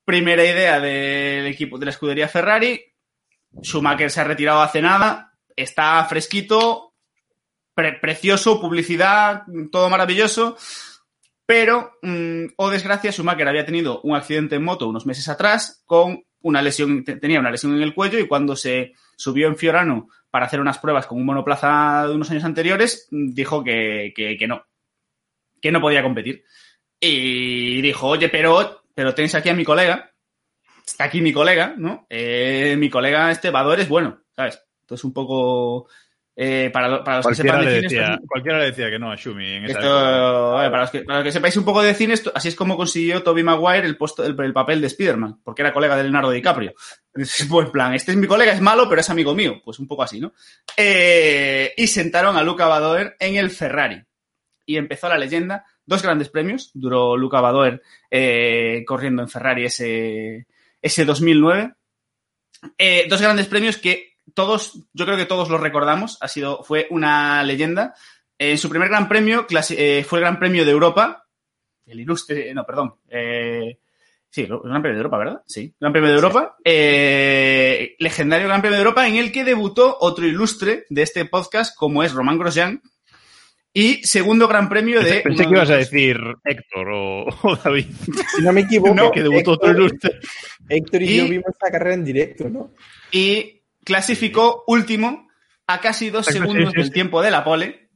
Primera idea del equipo de la escudería Ferrari, Schumacher se ha retirado hace nada, está fresquito, pre- precioso, publicidad, todo maravilloso, pero, mm, o desgracia, Schumacher había tenido un accidente en moto unos meses atrás con una lesión, te- tenía una lesión en el cuello y cuando se subió en Fiorano para hacer unas pruebas con un monoplaza de unos años anteriores, dijo que, que- que no, que no podía competir. Y dijo, oye, pero, pero tenéis aquí a mi colega, está aquí mi colega, ¿no? Eh, mi colega este Vador es bueno, ¿sabes? Entonces un poco... eh, para, para los que sepan de cine, decía, esto- cualquiera le decía que no a Shumi en esa esto, para, los que, para los que sepáis un poco de cine, esto- así es como consiguió Toby Maguire el, puesto, el, el papel de Spider-Man, porque era colega de Leonardo DiCaprio. Es buen plan, este es mi colega, es malo, pero es amigo mío. Pues un poco así, ¿no? Eh, y sentaron a Luca Badoer en el Ferrari. Y empezó la leyenda. Dos grandes premios duró Luca Badoer eh, corriendo en Ferrari ese, ese 2009. Eh, dos grandes premios que todos, yo creo que todos los recordamos, ha sido, fue una leyenda. En su primer gran premio eh, fue el Gran Premio de Europa, el ilustre, no, perdón, eh, Sí, el Gran Premio de Europa, ¿verdad? Sí, Gran Premio de Europa. Eh, legendario Gran Premio de Europa en el que debutó otro ilustre de este podcast como es Román Grosjean. Y segundo Gran Premio de... Pensé que ibas a decir Héctor o, o David. Si no me equivoco, No, que debutó otro Héctor, ilustre. Héctor y, Y- yo vimos esta carrera en directo, ¿no? y clasificó último a casi dos segundos del tiempo de la pole.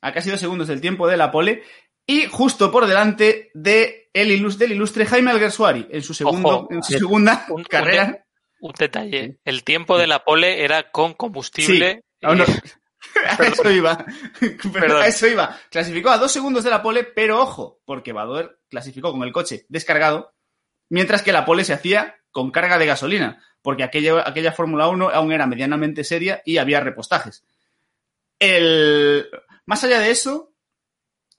A casi dos segundos del tiempo de la pole. Y justo por delante de el ilus- del ilustre Jaime Alguersuari en su, segundo, Ojo, en su segunda un- un carrera. Un detalle. El tiempo de la pole era con combustible. Sí. Ah, no. eh, A eso iba. Perdón. A eso iba. Clasificó a dos segundos de la pole, pero ojo, porque Badoer clasificó con el coche descargado, mientras que la pole se hacía con carga de gasolina, porque aquella, Fórmula 1 aún era medianamente seria y había repostajes. El... Más allá de eso,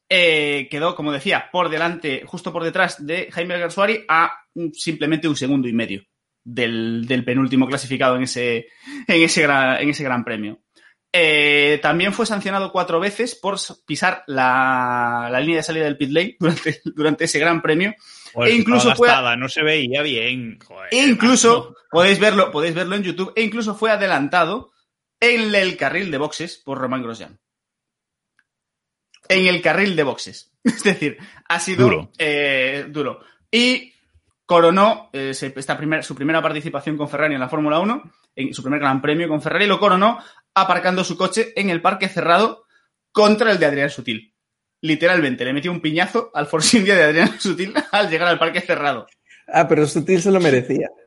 eh, quedó, como decía, por delante, justo por detrás de Jaime Garzuari a simplemente un segundo y medio del, penúltimo clasificado en ese, en ese, gran, en ese gran premio. Eh, también fue sancionado cuatro veces por pisar la, la línea de salida del pit lane durante, durante ese gran premio. E incluso fue, gastada, no se veía bien. Joder, e incluso, podéis verlo, podéis verlo en YouTube, e incluso fue adelantado en el carril de boxes por Román Grosjean. En el carril de boxes. Es decir, ha sido Duro. eh, duro. Y coronó eh, esta primer- su primera participación con Ferrari en la Fórmula 1, en su primer gran premio con Ferrari, lo coronó aparcando su coche en el parque cerrado contra el de Adrián Sutil. Literalmente, le metió un piñazo al Force India de Adrián Sutil al llegar al parque cerrado. Ah, pero Sutil se lo merecía.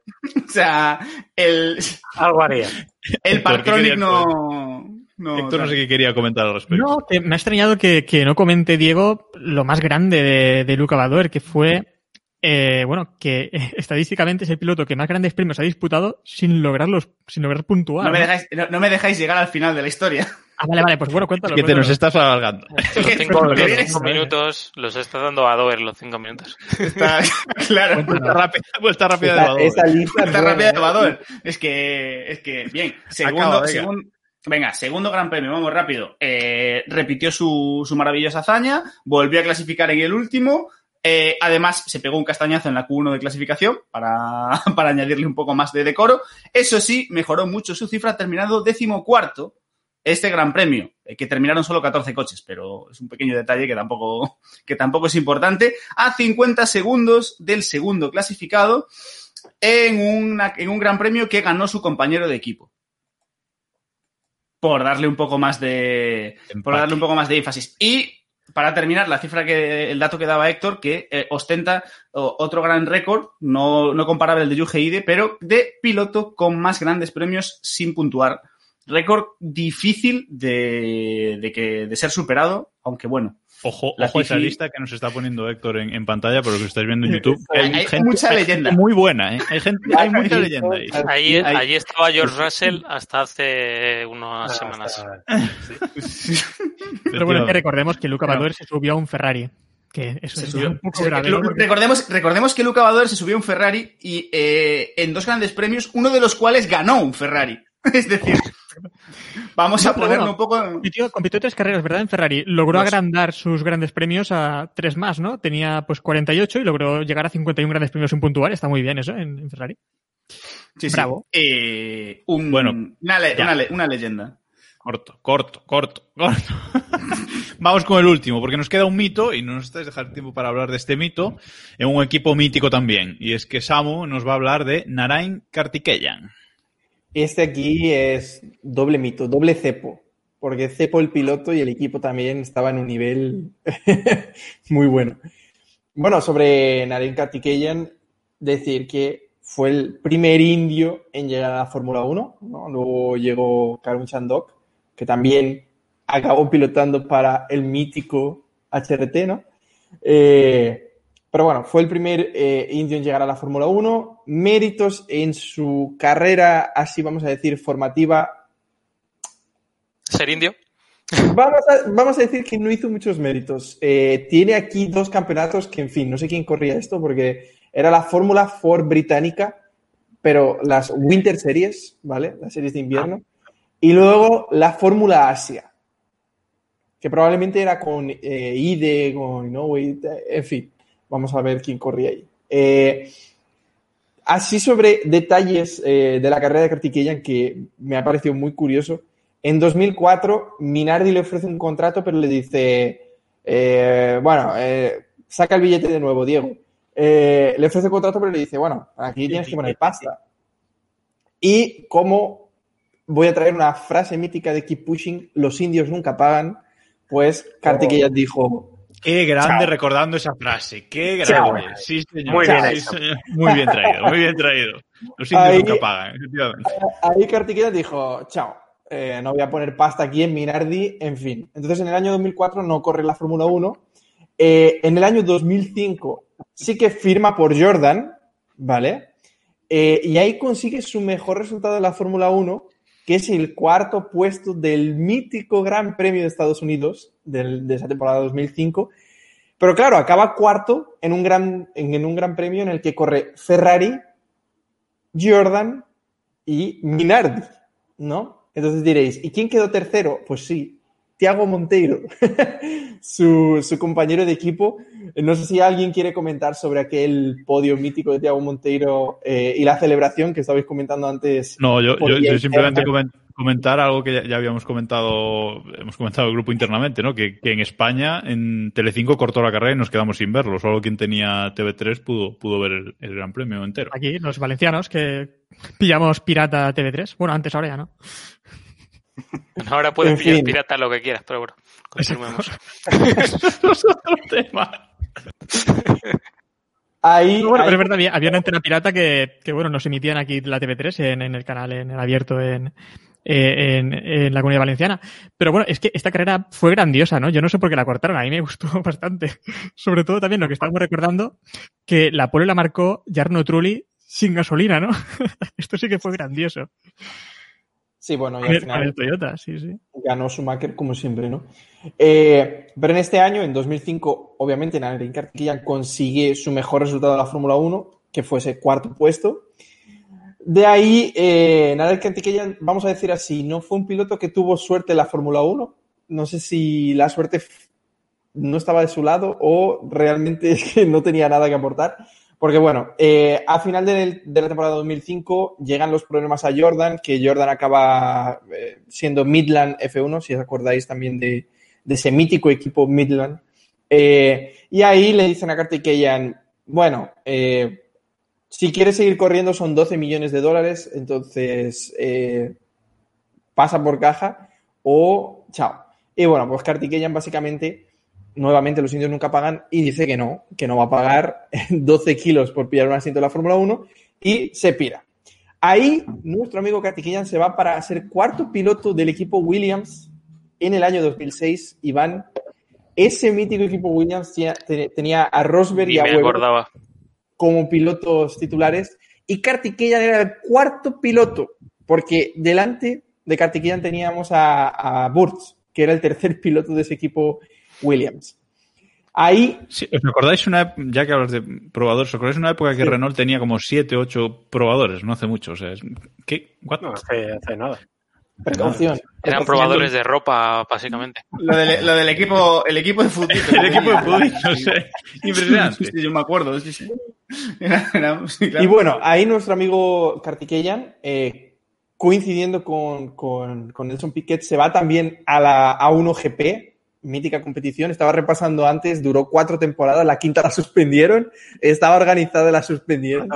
O sea, el, Algo haría. el Héctor, ¿qué Partronic querías no. no Héctor no sé qué quería comentar al respecto. No, que me ha extrañado que, que no comente, Diego, lo más grande de, de Luca Badoer, que fue, eh, bueno, que estadísticamente es el piloto que más grandes premios ha disputado sin lograrlos, sin lograr puntuar. No me, ¿no? dejáis, no, no me dejáis llegar al final de la historia. Ah, vale, vale, pues bueno, cuéntalo. Es que te nos estás alargando. Los cinco, los minutos los está dando a Dover los cinco minutos. Está, claro. Vuelta rápida, vuelta rápida de esa lista Está buena, rápida de. Bador. Es que, es que, bien. Segundo, Acaba, venga. segun- venga, segundo gran premio, vamos rápido. Eh, repitió su, su maravillosa hazaña, volvió a clasificar en el último. eh, además, se pegó un castañazo en la Q1 de clasificación para, para añadirle un poco más de decoro. Eso sí, mejoró mucho su cifra, terminando decimocuarto este gran premio, eh, que terminaron solo 14 coches, pero es un pequeño detalle que tampoco, que tampoco es importante, a 50 segundos del segundo clasificado en, una- en un gran premio que ganó su compañero de equipo. Por darle un poco más de. Por darle un poco más de énfasis. Y para terminar, la cifra que. el dato que daba Héctor, que eh, ostenta otro gran récord, no, no comparable al de Yuge Ide, pero de piloto con más grandes premios sin puntuar. Récord difícil de, de, que, de ser superado, aunque bueno. Ojo, La ojo a esa lista que nos está poniendo Héctor en, en pantalla, pero que estáis viendo en YouTube. Hay- hay mucha hay leyenda. gente muy buena, ¿eh? Hay, gente, hay mucha leyenda ahí. Allí, Ahí- allí estaba George Russell hasta hace unas Ah, semanas. Pero bueno, que recordemos que Luca. Badoer se subió a un Ferrari. Que eso Se es subió- un poco se- grave. Recordemos, recordemos que Luca Badoer se subió a un Ferrari y eh, en dos grandes premios, uno de los cuales ganó un Ferrari. Es decir, vamos a ponerlo bueno, un poco. Compitió, compitió tres carreras, ¿verdad? En Ferrari. Logró agrandar sus grandes premios a tres más, ¿no? Tenía pues 48 y logró llegar a 51 grandes premios sin puntuar. Está muy bien eso en, en Ferrari. Sí, sí. Bravo. Eh, un- Bueno, una, le- ya. una le- una leyenda. Corto, corto, corto, corto. Vamos con el último, porque nos queda un mito y no nos estáis dejar tiempo para hablar de este mito en un equipo mítico también. Y es que Samu nos va a hablar de Narain Kartikeyan. Este aquí es doble mito, doble cepo. Porque cepo el piloto y el equipo también estaba en un nivel muy bueno. Bueno, sobre Naren Kartikeyan, decir que fue el primer indio en llegar a la Fórmula 1. ¿no? Luego llegó Karun Chandok, que también acabó pilotando para el mítico HRT, ¿no? Eh, pero bueno, fue el primer eh, indio en llegar a la Fórmula 1. Méritos en su carrera, así vamos a decir, formativa. ¿Ser indio? Vamos a, vamos a decir que no hizo muchos méritos. Eh, tiene aquí dos campeonatos que, en fin, no sé quién corría esto porque era la Fórmula Ford británica, pero las Winter Series, ¿vale? Las series de invierno. Y luego la Fórmula Asia, que probablemente era con eh, IDE, con Inoue, en fin, vamos a ver quién corría ahí. Eh, así sobre detalles eh, de la carrera de Kartikeyan que me ha parecido muy curioso. En 2004, Minardi le ofrece un contrato, pero le dice, eh, bueno, saca el billete de nuevo, Diego. Le ofrece un contrato, pero le dice, bueno, aquí tienes que poner pasta. Y como voy a traer una frase mítica de Keep Pushing, los indios nunca pagan, pues Kartikeyan dijo, Qué grande Chao. recordando esa frase. Qué Chao. grande. Sí, señor. Muy bien Sí, hecho. señor. Muy bien traído, muy bien traído. Los indios Ahí- nunca pagan, efectivamente. Ahí Kartikeyan dijo, chao, eh, no voy a poner pasta aquí en Minardi, en fin. Entonces en el año 2004 no corre la Fórmula 1. Eh, en el año 2005 sí que firma por Jordan, ¿vale? Eh, y ahí consigue su mejor resultado de la Fórmula 1, que es el cuarto puesto del mítico Gran Premio de Estados Unidos de esa temporada 2005. Pero claro, acaba cuarto en un gran, en un gran premio en el que corre Ferrari, Jordan y Minardi, ¿no? Entonces diréis, ¿y quién quedó tercero? Pues sí, Tiago Monteiro, su, su compañero de equipo. No sé si alguien quiere comentar sobre aquel podio mítico de Tiago Monteiro eh, y la celebración que estabais comentando antes. No, yo, yo- simplemente comentar algo que ya, ya habíamos comentado, hemos comentado el grupo internamente, ¿no? Que, que en España, en Telecinco cortó la carrera y nos quedamos sin verlo. Solo quien tenía TV3 pudo, pudo ver el, el Gran Premio entero. Aquí, los valencianos, que pillamos pirata TV3. Bueno, antes ahora ya no. Ahora puedes En pillar fin. pirata lo que quieras, pero bueno, continuemos. Ahí, Bueno, ahí- pero es verdad, había, había una antena pirata que, que, bueno, nos emitían aquí la TV3 en, en el canal, en el abierto en, eh, en, en la comunidad valenciana. Pero bueno, es que esta carrera fue grandiosa, ¿no? Yo no sé por qué la cortaron, a mí me gustó bastante. Sobre todo también lo que estábamos recordando, que la pole la marcó Jarno Trulli sin gasolina, ¿no? Esto sí que fue grandioso. Sí, bueno, y al final con el Toyota, sí, sí. ganó Schumacher como siempre, ¿no? Eh, pero en este año, en 2005, obviamente, Nairo Kartikeyan consigue su mejor resultado de la Fórmula 1, que fue ese cuarto puesto. De ahí, eh, Kartikeyan, vamos a decir así, no fue un piloto que tuvo suerte en la Fórmula 1. No sé si la suerte no estaba de su lado o realmente no tenía nada que aportar. Porque bueno, eh, a final de, la temporada 2005 llegan los problemas a Jordan, que Jordan acaba eh, siendo Midland F1, si os acordáis también de, de ese mítico equipo Midland. Eh, y ahí le dicen a Kartikeyan, bueno, eh, si quieres seguir corriendo son 12 millones de dólares, entonces pasa por caja o chao. Y bueno, pues Kartikeyan básicamente, nuevamente los indios nunca pagan y dice que no, que no va a pagar 12 kilos por pillar un asiento de la Fórmula 1 y se pira. Ahí nuestro amigo Kartikeyan se va para ser cuarto piloto del equipo Williams en el año 2006. Iván, ese mítico equipo Williams tenía, tenía a Rosberg Ni y a me Webber como pilotos titulares y Kartikeyan era el cuarto piloto, porque delante de Kartikeyan teníamos a, a Burts, que era el tercer piloto de ese equipo Williams. Ahí, Sí, ¿Os acordáis una, ya que hablas de probadores, ¿os acordáis una época que Sí. Renault tenía como 7, 8 probadores? No hace mucho, o sea, es- ¿qué? What? No hace, hace nada. precaución. Eran probadores de ropa, básicamente. Lo del, lo del equipo, el equipo de fútbol. El equipo de fútbol, no sé, impresionante. Sí, yo me acuerdo, sí, sí. Era- era- sí, claro. Y bueno, ahí nuestro amigo Kartikeyan, eh, coincidiendo con, con, con Nelson Piquet, se va también a la A1GP, mítica competición. Estaba repasando antes, duró cuatro temporadas, la quinta la suspendieron, estaba organizada, la suspendieron.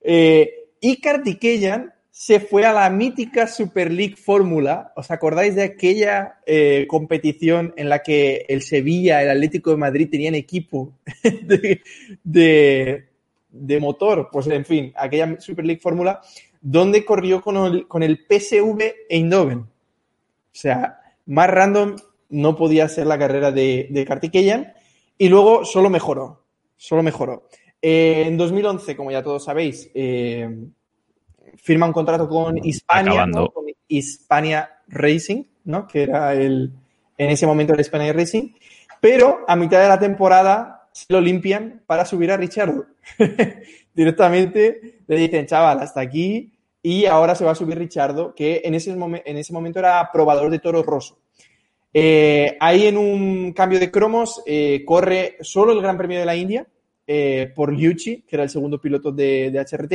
Eh, y Kartikeyan se fue a la mítica Super League Fórmula. ¿Os acordáis de aquella eh, competición en la que el Sevilla, el Atlético de Madrid tenían equipo de, de, de motor? Pues en fin, aquella Super League Fórmula donde corrió con el, con el PSV Eindhoven. O sea, más random no podía ser la carrera de, de Kartikeyan y luego solo mejoró, solo mejoró. Eh, en 2011, como ya todos sabéis, eh, firma un contrato con Hispania. ¿no? con Hispania Racing, ¿no? que era el, en ese momento el Hispania Racing, pero a mitad de la temporada se lo limpian para subir a Richardo. Directamente le dicen, chaval, hasta aquí, y ahora se va a subir Richardo, que en ese, momen- en ese momento era probador de Toro Rosso. Eh, ahí en un cambio de cromos eh, corre solo el Gran Premio de la India eh, por Liucci, que era el segundo piloto de, de HRT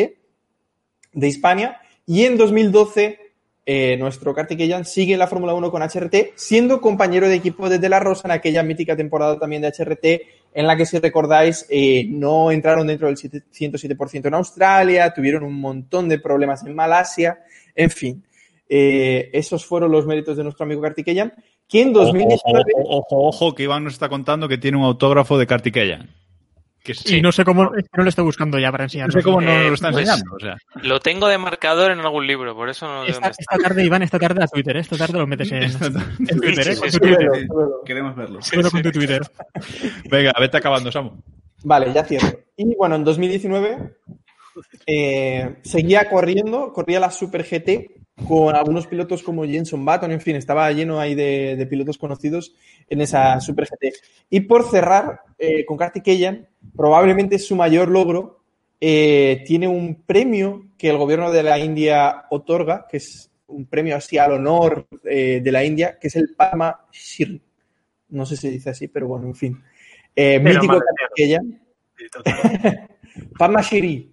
de Hispania. Y en 2012, eh, nuestro Kartikeyan sigue en la Fórmula 1 con HRT, siendo compañero de equipo de De La Rosa en aquella mítica temporada también de HRT, en la que, si recordáis, eh, no entraron dentro del 7- 107% en Australia, tuvieron un montón de problemas en Malasia, en fin. Eh, esos fueron los méritos de nuestro amigo Kartikeyan, Ojo, 2019... ojo, ojo, ojo, que Iván nos está contando que tiene un autógrafo de Kartikeyan. Que sí. Y no sé cómo, no lo estoy buscando ya para No enseñarlo. sé cómo no Eh, lo está pues- enseñando. O sea. Lo tengo de marcador en algún libro, por eso no Esta, está. esta tarde, Iván, esta tarde a Twitter, ¿eh? esta tarde lo metes en. Twitter, ¿eh? Sí, sí. Twitter. Queremos verlo. Súbelo con tu Twitter. Venga, vete acabando, Samu. Vale, ya cierro. Y bueno, en 2019 eh, seguía corriendo, corría la Super GT con algunos pilotos como Jenson Button, en fin, estaba lleno ahí de, de pilotos conocidos en esa Super GT. Y por cerrar eh, con Kartikeyan, probablemente su mayor logro, eh, tiene un premio que el gobierno de la India otorga, que es un premio así al honor eh, de la India, que es el Padma Shri. No sé si se dice así, pero bueno, en fin. Eh, mítico madre Kartikeyan. Padma Shri.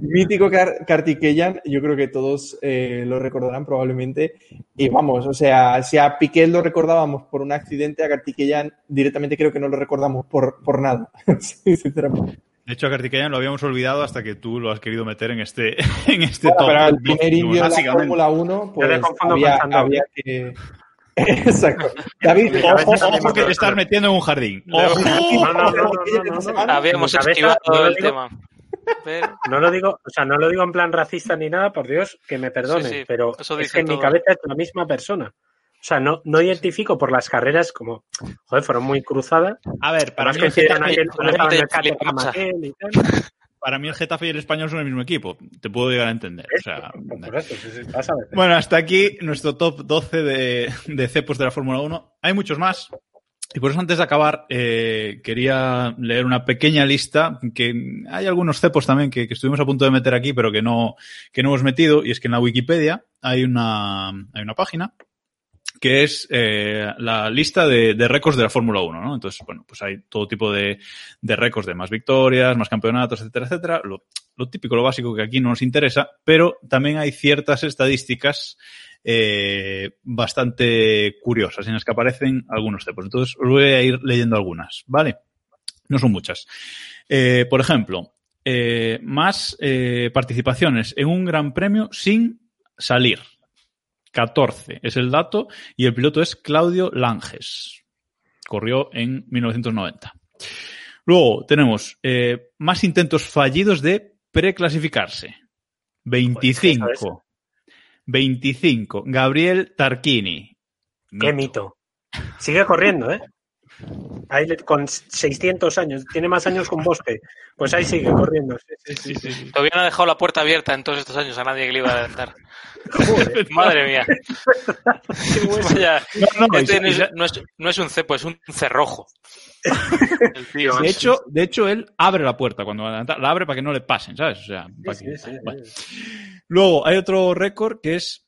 Mítico Kar- Kartikeyan, yo creo que todos eh, lo recordarán probablemente. Y vamos, o sea, si a Piquet lo recordábamos por un accidente, a Kartikeyan directamente creo que no lo recordamos por, por nada. Sí, sinceramente. De hecho, a Kartikeyan lo habíamos olvidado hasta que tú lo has querido meter en este, en este Bueno, top. pero el primer 12, indio de la. Fórmula 1, pues había, había que... Exacto. David, Ojo, que te estás metiendo en un jardín. No, Ojo. no, no, no, no, no, no. Habíamos esquivado el tema. Pero, No lo digo, o sea, no lo digo en plan racista ni nada, por Dios, que me perdone, Sí, sí, pero es que en mi cabeza es la misma persona. O sea, no, no identifico por las carreras como, joder, fueron muy cruzadas. A ver, para Además mí. Maquel y tal. Para mí el Getafe y el Español son el mismo equipo. Te puedo llegar a entender. O sea, sí, sí. Bueno, hasta aquí nuestro top 12 de, de cepos de la Fórmula 1. Hay muchos más. Y por eso antes de acabar, eh, quería leer una pequeña lista, que hay algunos cepos también que, que estuvimos a punto de meter aquí, pero que no, que no hemos metido, y es que en la Wikipedia hay una, hay una página que es eh, la lista de, de récords de la Fórmula 1, ¿no? Entonces, bueno, pues hay todo tipo de, de récords de más victorias, más campeonatos, etcétera, etcétera. Lo, lo típico, lo básico que aquí no nos interesa, pero también hay ciertas estadísticas eh, bastante curiosas en las que aparecen algunos cepos. Entonces, os voy a ir leyendo algunas, ¿vale? No son muchas. Eh, por ejemplo, eh, más eh, participaciones en un gran premio sin salir. 14 es el dato y el piloto es Claudio Langes. Corrió en 1990. Luego tenemos eh, más intentos fallidos de preclasificarse. 25. 25. Gabriel Tarquini. Qué mito. Sigue corriendo, ¿eh? Ahí le- con 600 años, tiene más años con Bosque. Pues ahí sigue corriendo. Sí, sí, sí, sí. todavía no ha dejado la puerta abierta en todos estos años a nadie que le iba a adelantar. Madre mía. Vaya, No, este es, no es- no es un cepo, es un cerrojo. El tío, De hecho, de hecho, él abre la puerta cuando va a adelantar. La abre para que no le pasen, ¿sabes? O sea, para Sí, que- sí, sí, bueno. sí. Luego, hay otro récord que es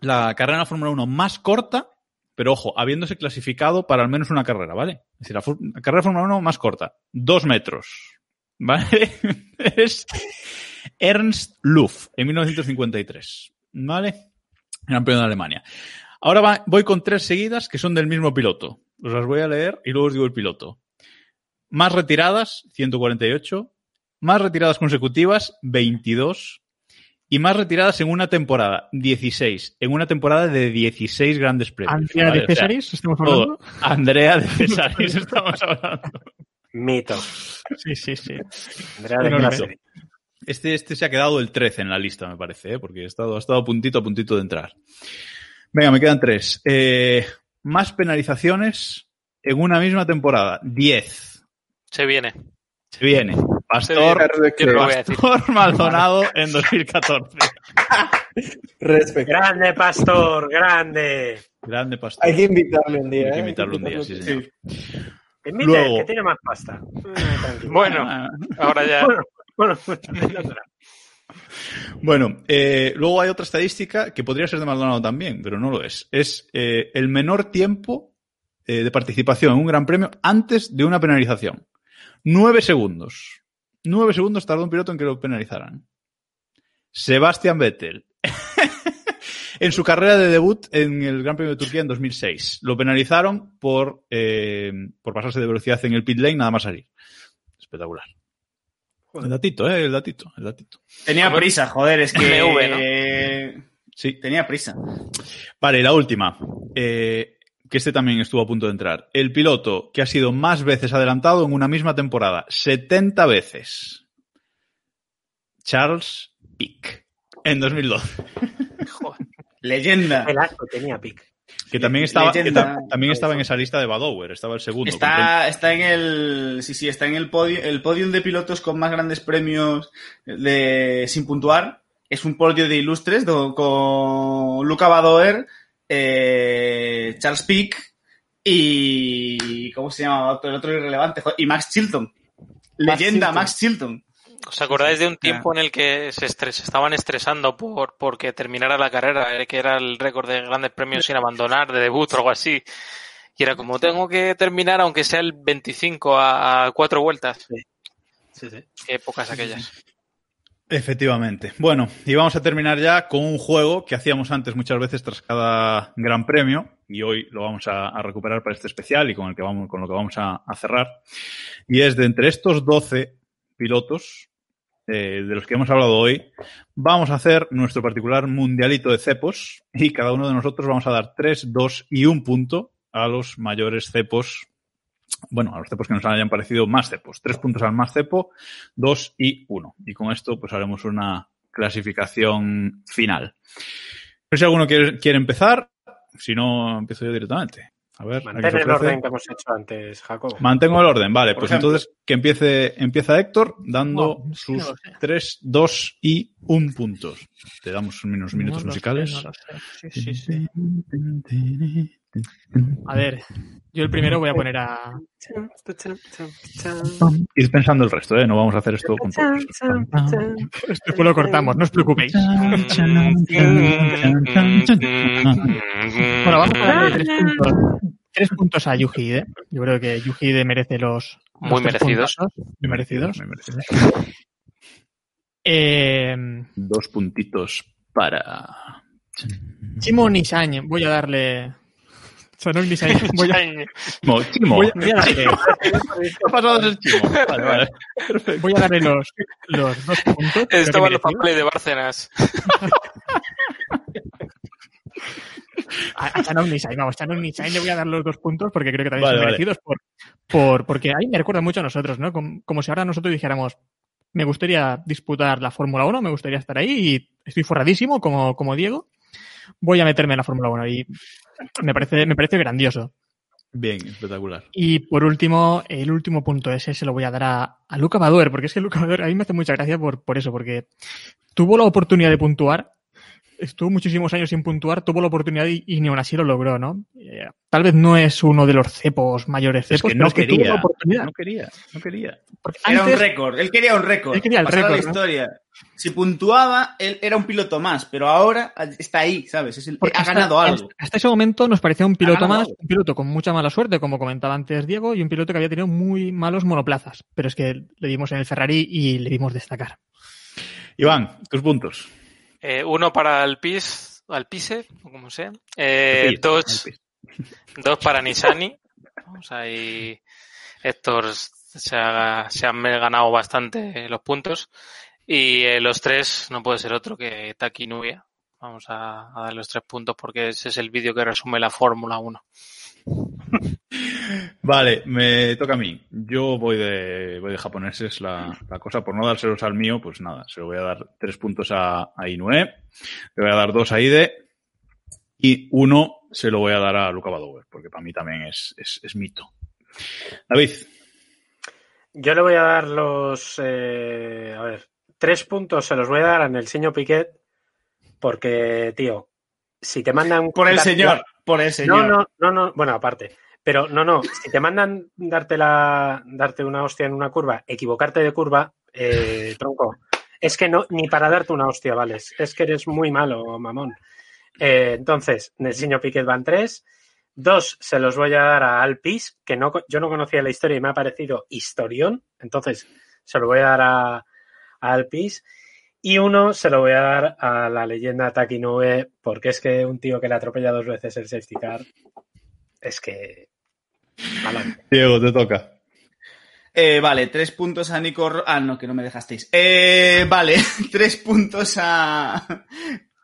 la carrera en la Fórmula 1 más corta, pero ojo, habiéndose clasificado para al menos una carrera, ¿vale? Es decir, la, carrera de Fórmula 1 más corta, dos metros, ¿vale? es Ernst Luff, en 1953, ¿vale? Gran premio de Alemania. Ahora voy con tres seguidas que son del mismo piloto. Os las voy a leer y luego os digo el piloto. Más retiradas, 148. Más retiradas consecutivas, 22. Y más retiradas en una temporada, 16. En una temporada de 16 grandes premios. Andrea ¿vale? de O sea, Cesaris, estamos todo. hablando. Andrea de Cesaris estamos hablando. Mito. Sí, sí, sí. Andrea de clase. Este, este se ha quedado el 13 en la lista, me parece, ¿eh? porque ha estado, ha estado puntito, a puntito de entrar. Venga, me quedan tres. Eh, más penalizaciones en una misma temporada. 10. Se viene. Se viene. Pastor. Pastor Maldonado en 2014. Respecto. Grande, Pastor, grande. Grande Pastor. Hay que invitarle un día. Hay que ¿eh? invitarlo un día, sí, señor. Invite, Luego- que tiene más pasta. Tranquilo. Bueno, Ah. ahora ya. bueno, bueno, pues también lo será. Bueno, eh, luego hay otra estadística que podría ser de Maldonado también, pero no lo es. Es eh, el menor tiempo eh, de participación en un gran premio antes de una penalización. Nueve segundos. Nueve segundos tardó un piloto en que lo penalizaran. Sebastian Vettel. en su carrera de debut en el Gran Premio de Turquía en 2006. Lo penalizaron por, eh, por pasarse de velocidad en el pit lane nada más salir. Espectacular. El datito, eh, el datito, el datito. Tenía prisa, joder, es que... MV, ¿no? eh, Sí. Tenía prisa. Vale, y la última. Eh, que este también estuvo a punto de entrar. El piloto que ha sido más veces adelantado en una misma temporada. 70 veces. Charles Pick. En 2012. Leyenda. El asco tenía pic. Que también estaba, que también estaba en esa lista de Badower. Estaba el segundo. Está, está en el. Sí, sí, está en el podio, el podium de pilotos con más grandes premios de, sin puntuar. Es un podio de ilustres do- con Luca Badoer, eh, Charles Pick y. ¿Cómo se llama? El otro irrelevante. Y Max Chilton. Leyenda, Chilton. Max Chilton. ¿Os acordáis de un tiempo en el que se, estres- se estaban estresando por porque terminara la carrera, eh, que era el récord de grandes premios sin abandonar, de debut o algo así? Y era como, tengo que terminar aunque sea el 25 a, a cuatro vueltas. Sí, sí. Qué épocas aquellas. Efectivamente. Bueno, y vamos a terminar ya con un juego que hacíamos antes muchas veces tras cada gran premio y hoy lo vamos a, recuperar para este especial y con el que vamos, con lo que vamos a, cerrar. Y es de entre estos 12 pilotos eh, de los que hemos hablado hoy, vamos a hacer nuestro particular mundialito de cepos y cada uno de nosotros vamos a dar 3, 2 y un punto a los mayores cepos bueno, a los cepos que nos hayan parecido más cepos. Tres puntos al más cepo, dos y uno. Y con esto, pues haremos una clasificación final. No sé si alguno quiere, quiere empezar. Si no, empiezo yo directamente. A ver, ¿a qué Mantén el orden que hemos hecho antes, Jacobo. Mantengo el orden, vale. Por Pues ejemplo. entonces que empiece, empieza Héctor dando no sus tres, dos y un puntos. Te damos unos minutos No lo sé, musicales. no sé. Sí, sí, sí. A ver, yo el primero voy a poner a. Ir pensando el resto, ¿eh? No vamos a hacer esto con todos. Después lo cortamos, no os preocupéis. Bueno, vamos a darle tres puntos, tres puntos a Yuhide. Yo creo que Yuhide merece los. los Muy tres merecidos. Muy merecidos. Muy merecidos. Eh, Dos puntitos para. Chimo Nissan, voy a darle. Sanok Nissan, voy a, Chimo, Chimo. voy a- voy a darle, ¿Qué ha pasado Chimo? Vale, vale. voy a darle los, los dos puntos. que Estaban los papeles de Bárcenas. A, Nissan, vamos, Nissan le voy a dar los dos puntos porque creo que también Vale, son vale. merecidos por, por, porque ahí me recuerda mucho a nosotros, ¿no? Como, como si ahora nosotros dijéramos, me gustaría disputar la Fórmula 1, me gustaría estar ahí y estoy forradísimo como, como Diego. Voy a meterme en la Fórmula 1 y me parece, me parece grandioso. Bien, espectacular. Y por último, el último punto ese se lo voy a dar a, a Luca Badoer, porque es que Luca Badoer a mí me hace mucha gracia por, por eso, porque tuvo la oportunidad de puntuar, estuvo muchísimos años sin puntuar, tuvo la oportunidad y, y ni aún así lo logró, ¿no? Eh, tal vez no es uno de los cepos, mayores Es cepos, pero no es que tuvo quería. la oportunidad. No quería, no quería. Porque Era un récord. Él quería un récord. Él quería el la ¿no? historia. Si puntuaba, él era un piloto más, pero ahora está ahí, ¿sabes? Es el- ha hasta- ganado algo. Hasta ese momento nos parecía un piloto más, algo. un piloto con mucha mala suerte, como comentaba antes Diego, y un piloto que había tenido muy malos monoplazas. Pero es que le vimos en el Ferrari y le vimos destacar. Iván, tus puntos. Eh, uno para el PIS, al PISE, o como sea. Eh, dos, dos para Nisani. Vamos ahí. Héctor se ha, se han ganado bastante los puntos. Y eh, los tres no puede ser otro que Taki Nubia. Vamos a, a dar los tres puntos porque ese es el vídeo que resume la Fórmula 1. Vale, me toca a mí. Yo voy de, voy de japoneses la, la cosa. Por no dárselos al mío, pues nada, se lo voy a dar tres puntos a, a Inoue, le voy a dar dos a Ide y uno se lo voy a dar a Luca Badower, porque para mí también es, es, es mito. David, Yo le voy a dar los. eh, a ver, tres puntos se los voy a dar a Nelsinho Piquet. Porque, tío, si te mandan. Por el señor, por el No, señor. no, no, no. Bueno, aparte. Pero no, no. Si te mandan darte, la, darte una hostia en una curva, equivocarte de curva, eh, tronco. Es que no, ni para darte una hostia, vales. Es que eres muy malo, mamón. Eh, entonces, Nelsinho Piquet van tres. Dos se los voy a dar a Alpis, que no, yo no conocía la historia y me ha parecido historión. Entonces se lo voy a dar a, a Alpis. Y uno se lo voy a dar a la leyenda Taki Noe, porque es que un tío que le atropella dos veces el safety car, es que... Adelante. Diego, te toca. Eh, vale, tres puntos a Nico... Ro- Ah, no, que no me dejasteis. Eh, vale, tres puntos a...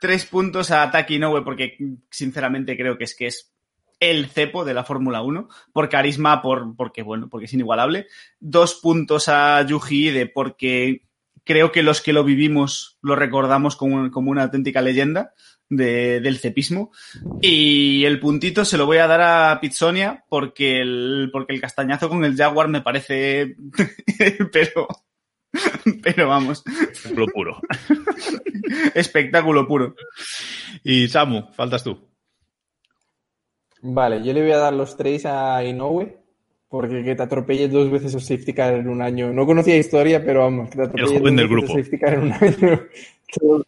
Tres puntos a Taki Inoue porque sinceramente creo que es que es el cepo de la Fórmula 1 por carisma, por porque bueno, porque es inigualable. Dos puntos a Yuji Ide porque creo que los que lo vivimos lo recordamos como, como una auténtica leyenda de- del cepismo. Y el puntito se lo voy a dar a Pizzonia porque el, porque el castañazo con el Jaguar me parece. pero. Pero vamos. Lo puro. Espectáculo puro. Y Samu, faltas tú. Vale, yo le voy a dar los tres a Inoue, porque que te atropelle dos veces el safety car en un año. No conocía historia, pero vamos, que te atropelle joven dos del veces grupo. el safety car en un año se lo,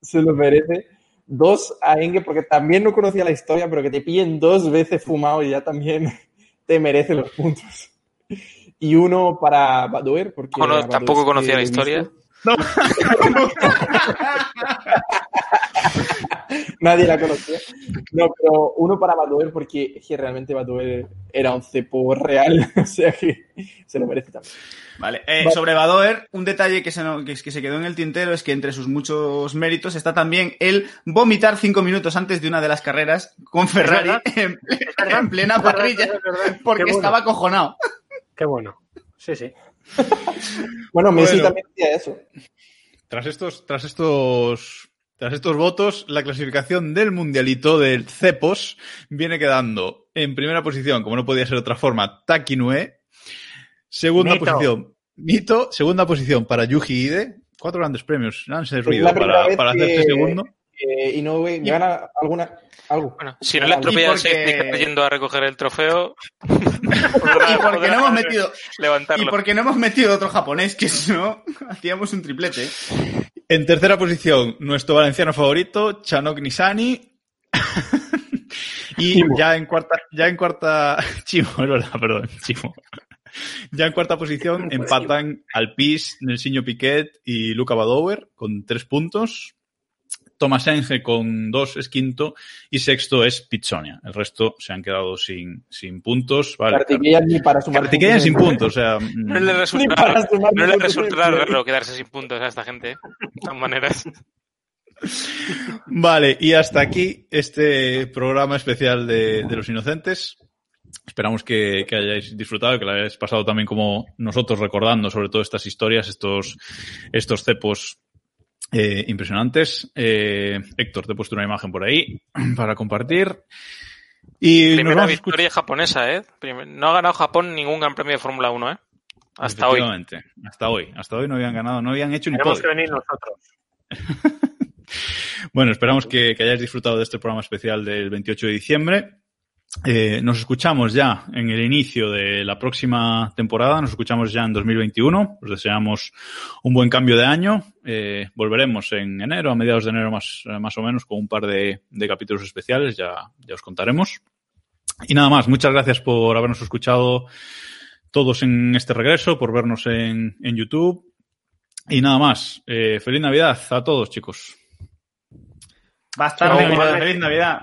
se lo merece. Dos a Enge, porque también no conocía la historia, pero que te pillen dos veces fumado y ya también te merece los puntos. Y uno para Badoer, porque... Bueno, a Badoer tampoco conocía la historia. visto. Nadie la conocía. No, pero uno para Badoer porque es que realmente Badoer era un cepo real, o sea que se lo merece también. Vale, eh, Vale. sobre Badoer, un detalle que se, no- que, que se quedó en el tintero es que entre sus muchos méritos está también el vomitar cinco minutos antes de una de las carreras con Ferrari en, en plena Es parrilla verdad. porque bueno. estaba acojonado. Qué bueno. Sí, sí. Bueno, Messi Bueno. también hacía eso. Tras estos, tras estos, tras estos votos, la clasificación del mundialito del Cepos viene quedando en primera posición, como no podía ser de otra forma, Taki Nue. Segunda Mito. posición, Mito. Segunda posición para Yuji Ide. Cuatro grandes premios. Háganse Es ruido la primera para, para que- hacerse segundo. Eh, Inoue gana alguna, algo. Bueno, si no le atropella el porque- yendo a recoger el trofeo, Y porque no hemos metido, y levantarlo. porque no hemos metido otro japonés, que si no, hacíamos un triplete. En tercera posición, nuestro valenciano favorito, Chanok Nisani. y Chimo. ya en cuarta, ya en cuarta, Chimo, es verdad, perdón, Chimo. Ya en cuarta posición empatan Alpis, Nelsinho Piquet y Luca Badower con tres puntos. Thomas Enge con dos es quinto y sexto es Pizzonia. El resto se han quedado sin, sin puntos. Vale, Kartikeyan ni para sumar Kartikeyan sin puntos. o sea, No mm, le resultará, no le resultará en el raro quedarse sin puntos a esta gente, ¿eh? de todas maneras. Vale, y hasta aquí este programa especial de, de los inocentes. Esperamos que, que hayáis disfrutado, que lo hayáis pasado también como nosotros recordando sobre todo estas historias, estos, estos cepos eh, impresionantes. Eh, Héctor, te he puesto una imagen por ahí para compartir. Y Primera victoria japonesa, ¿eh? No ha ganado Japón ningún gran premio de Fórmula 1, ¿eh? Hasta hoy. Hasta hoy. Hasta hoy no habían ganado, no habían hecho ni Tenemos que venir nosotros. Bueno, esperamos que, que hayáis disfrutado de este programa especial del 28 de diciembre. Eh, nos escuchamos ya en el inicio de la próxima temporada, nos escuchamos ya en 2021. Os deseamos un buen cambio de año. Eh, volveremos en enero, a mediados de enero más, eh, más o menos, con un par de, de capítulos especiales, ya, ya os contaremos. Y nada más, muchas gracias por habernos escuchado todos en este regreso, por vernos en, en YouTube. Y nada más, eh, feliz Navidad a todos, chicos. Madre. feliz Navidad.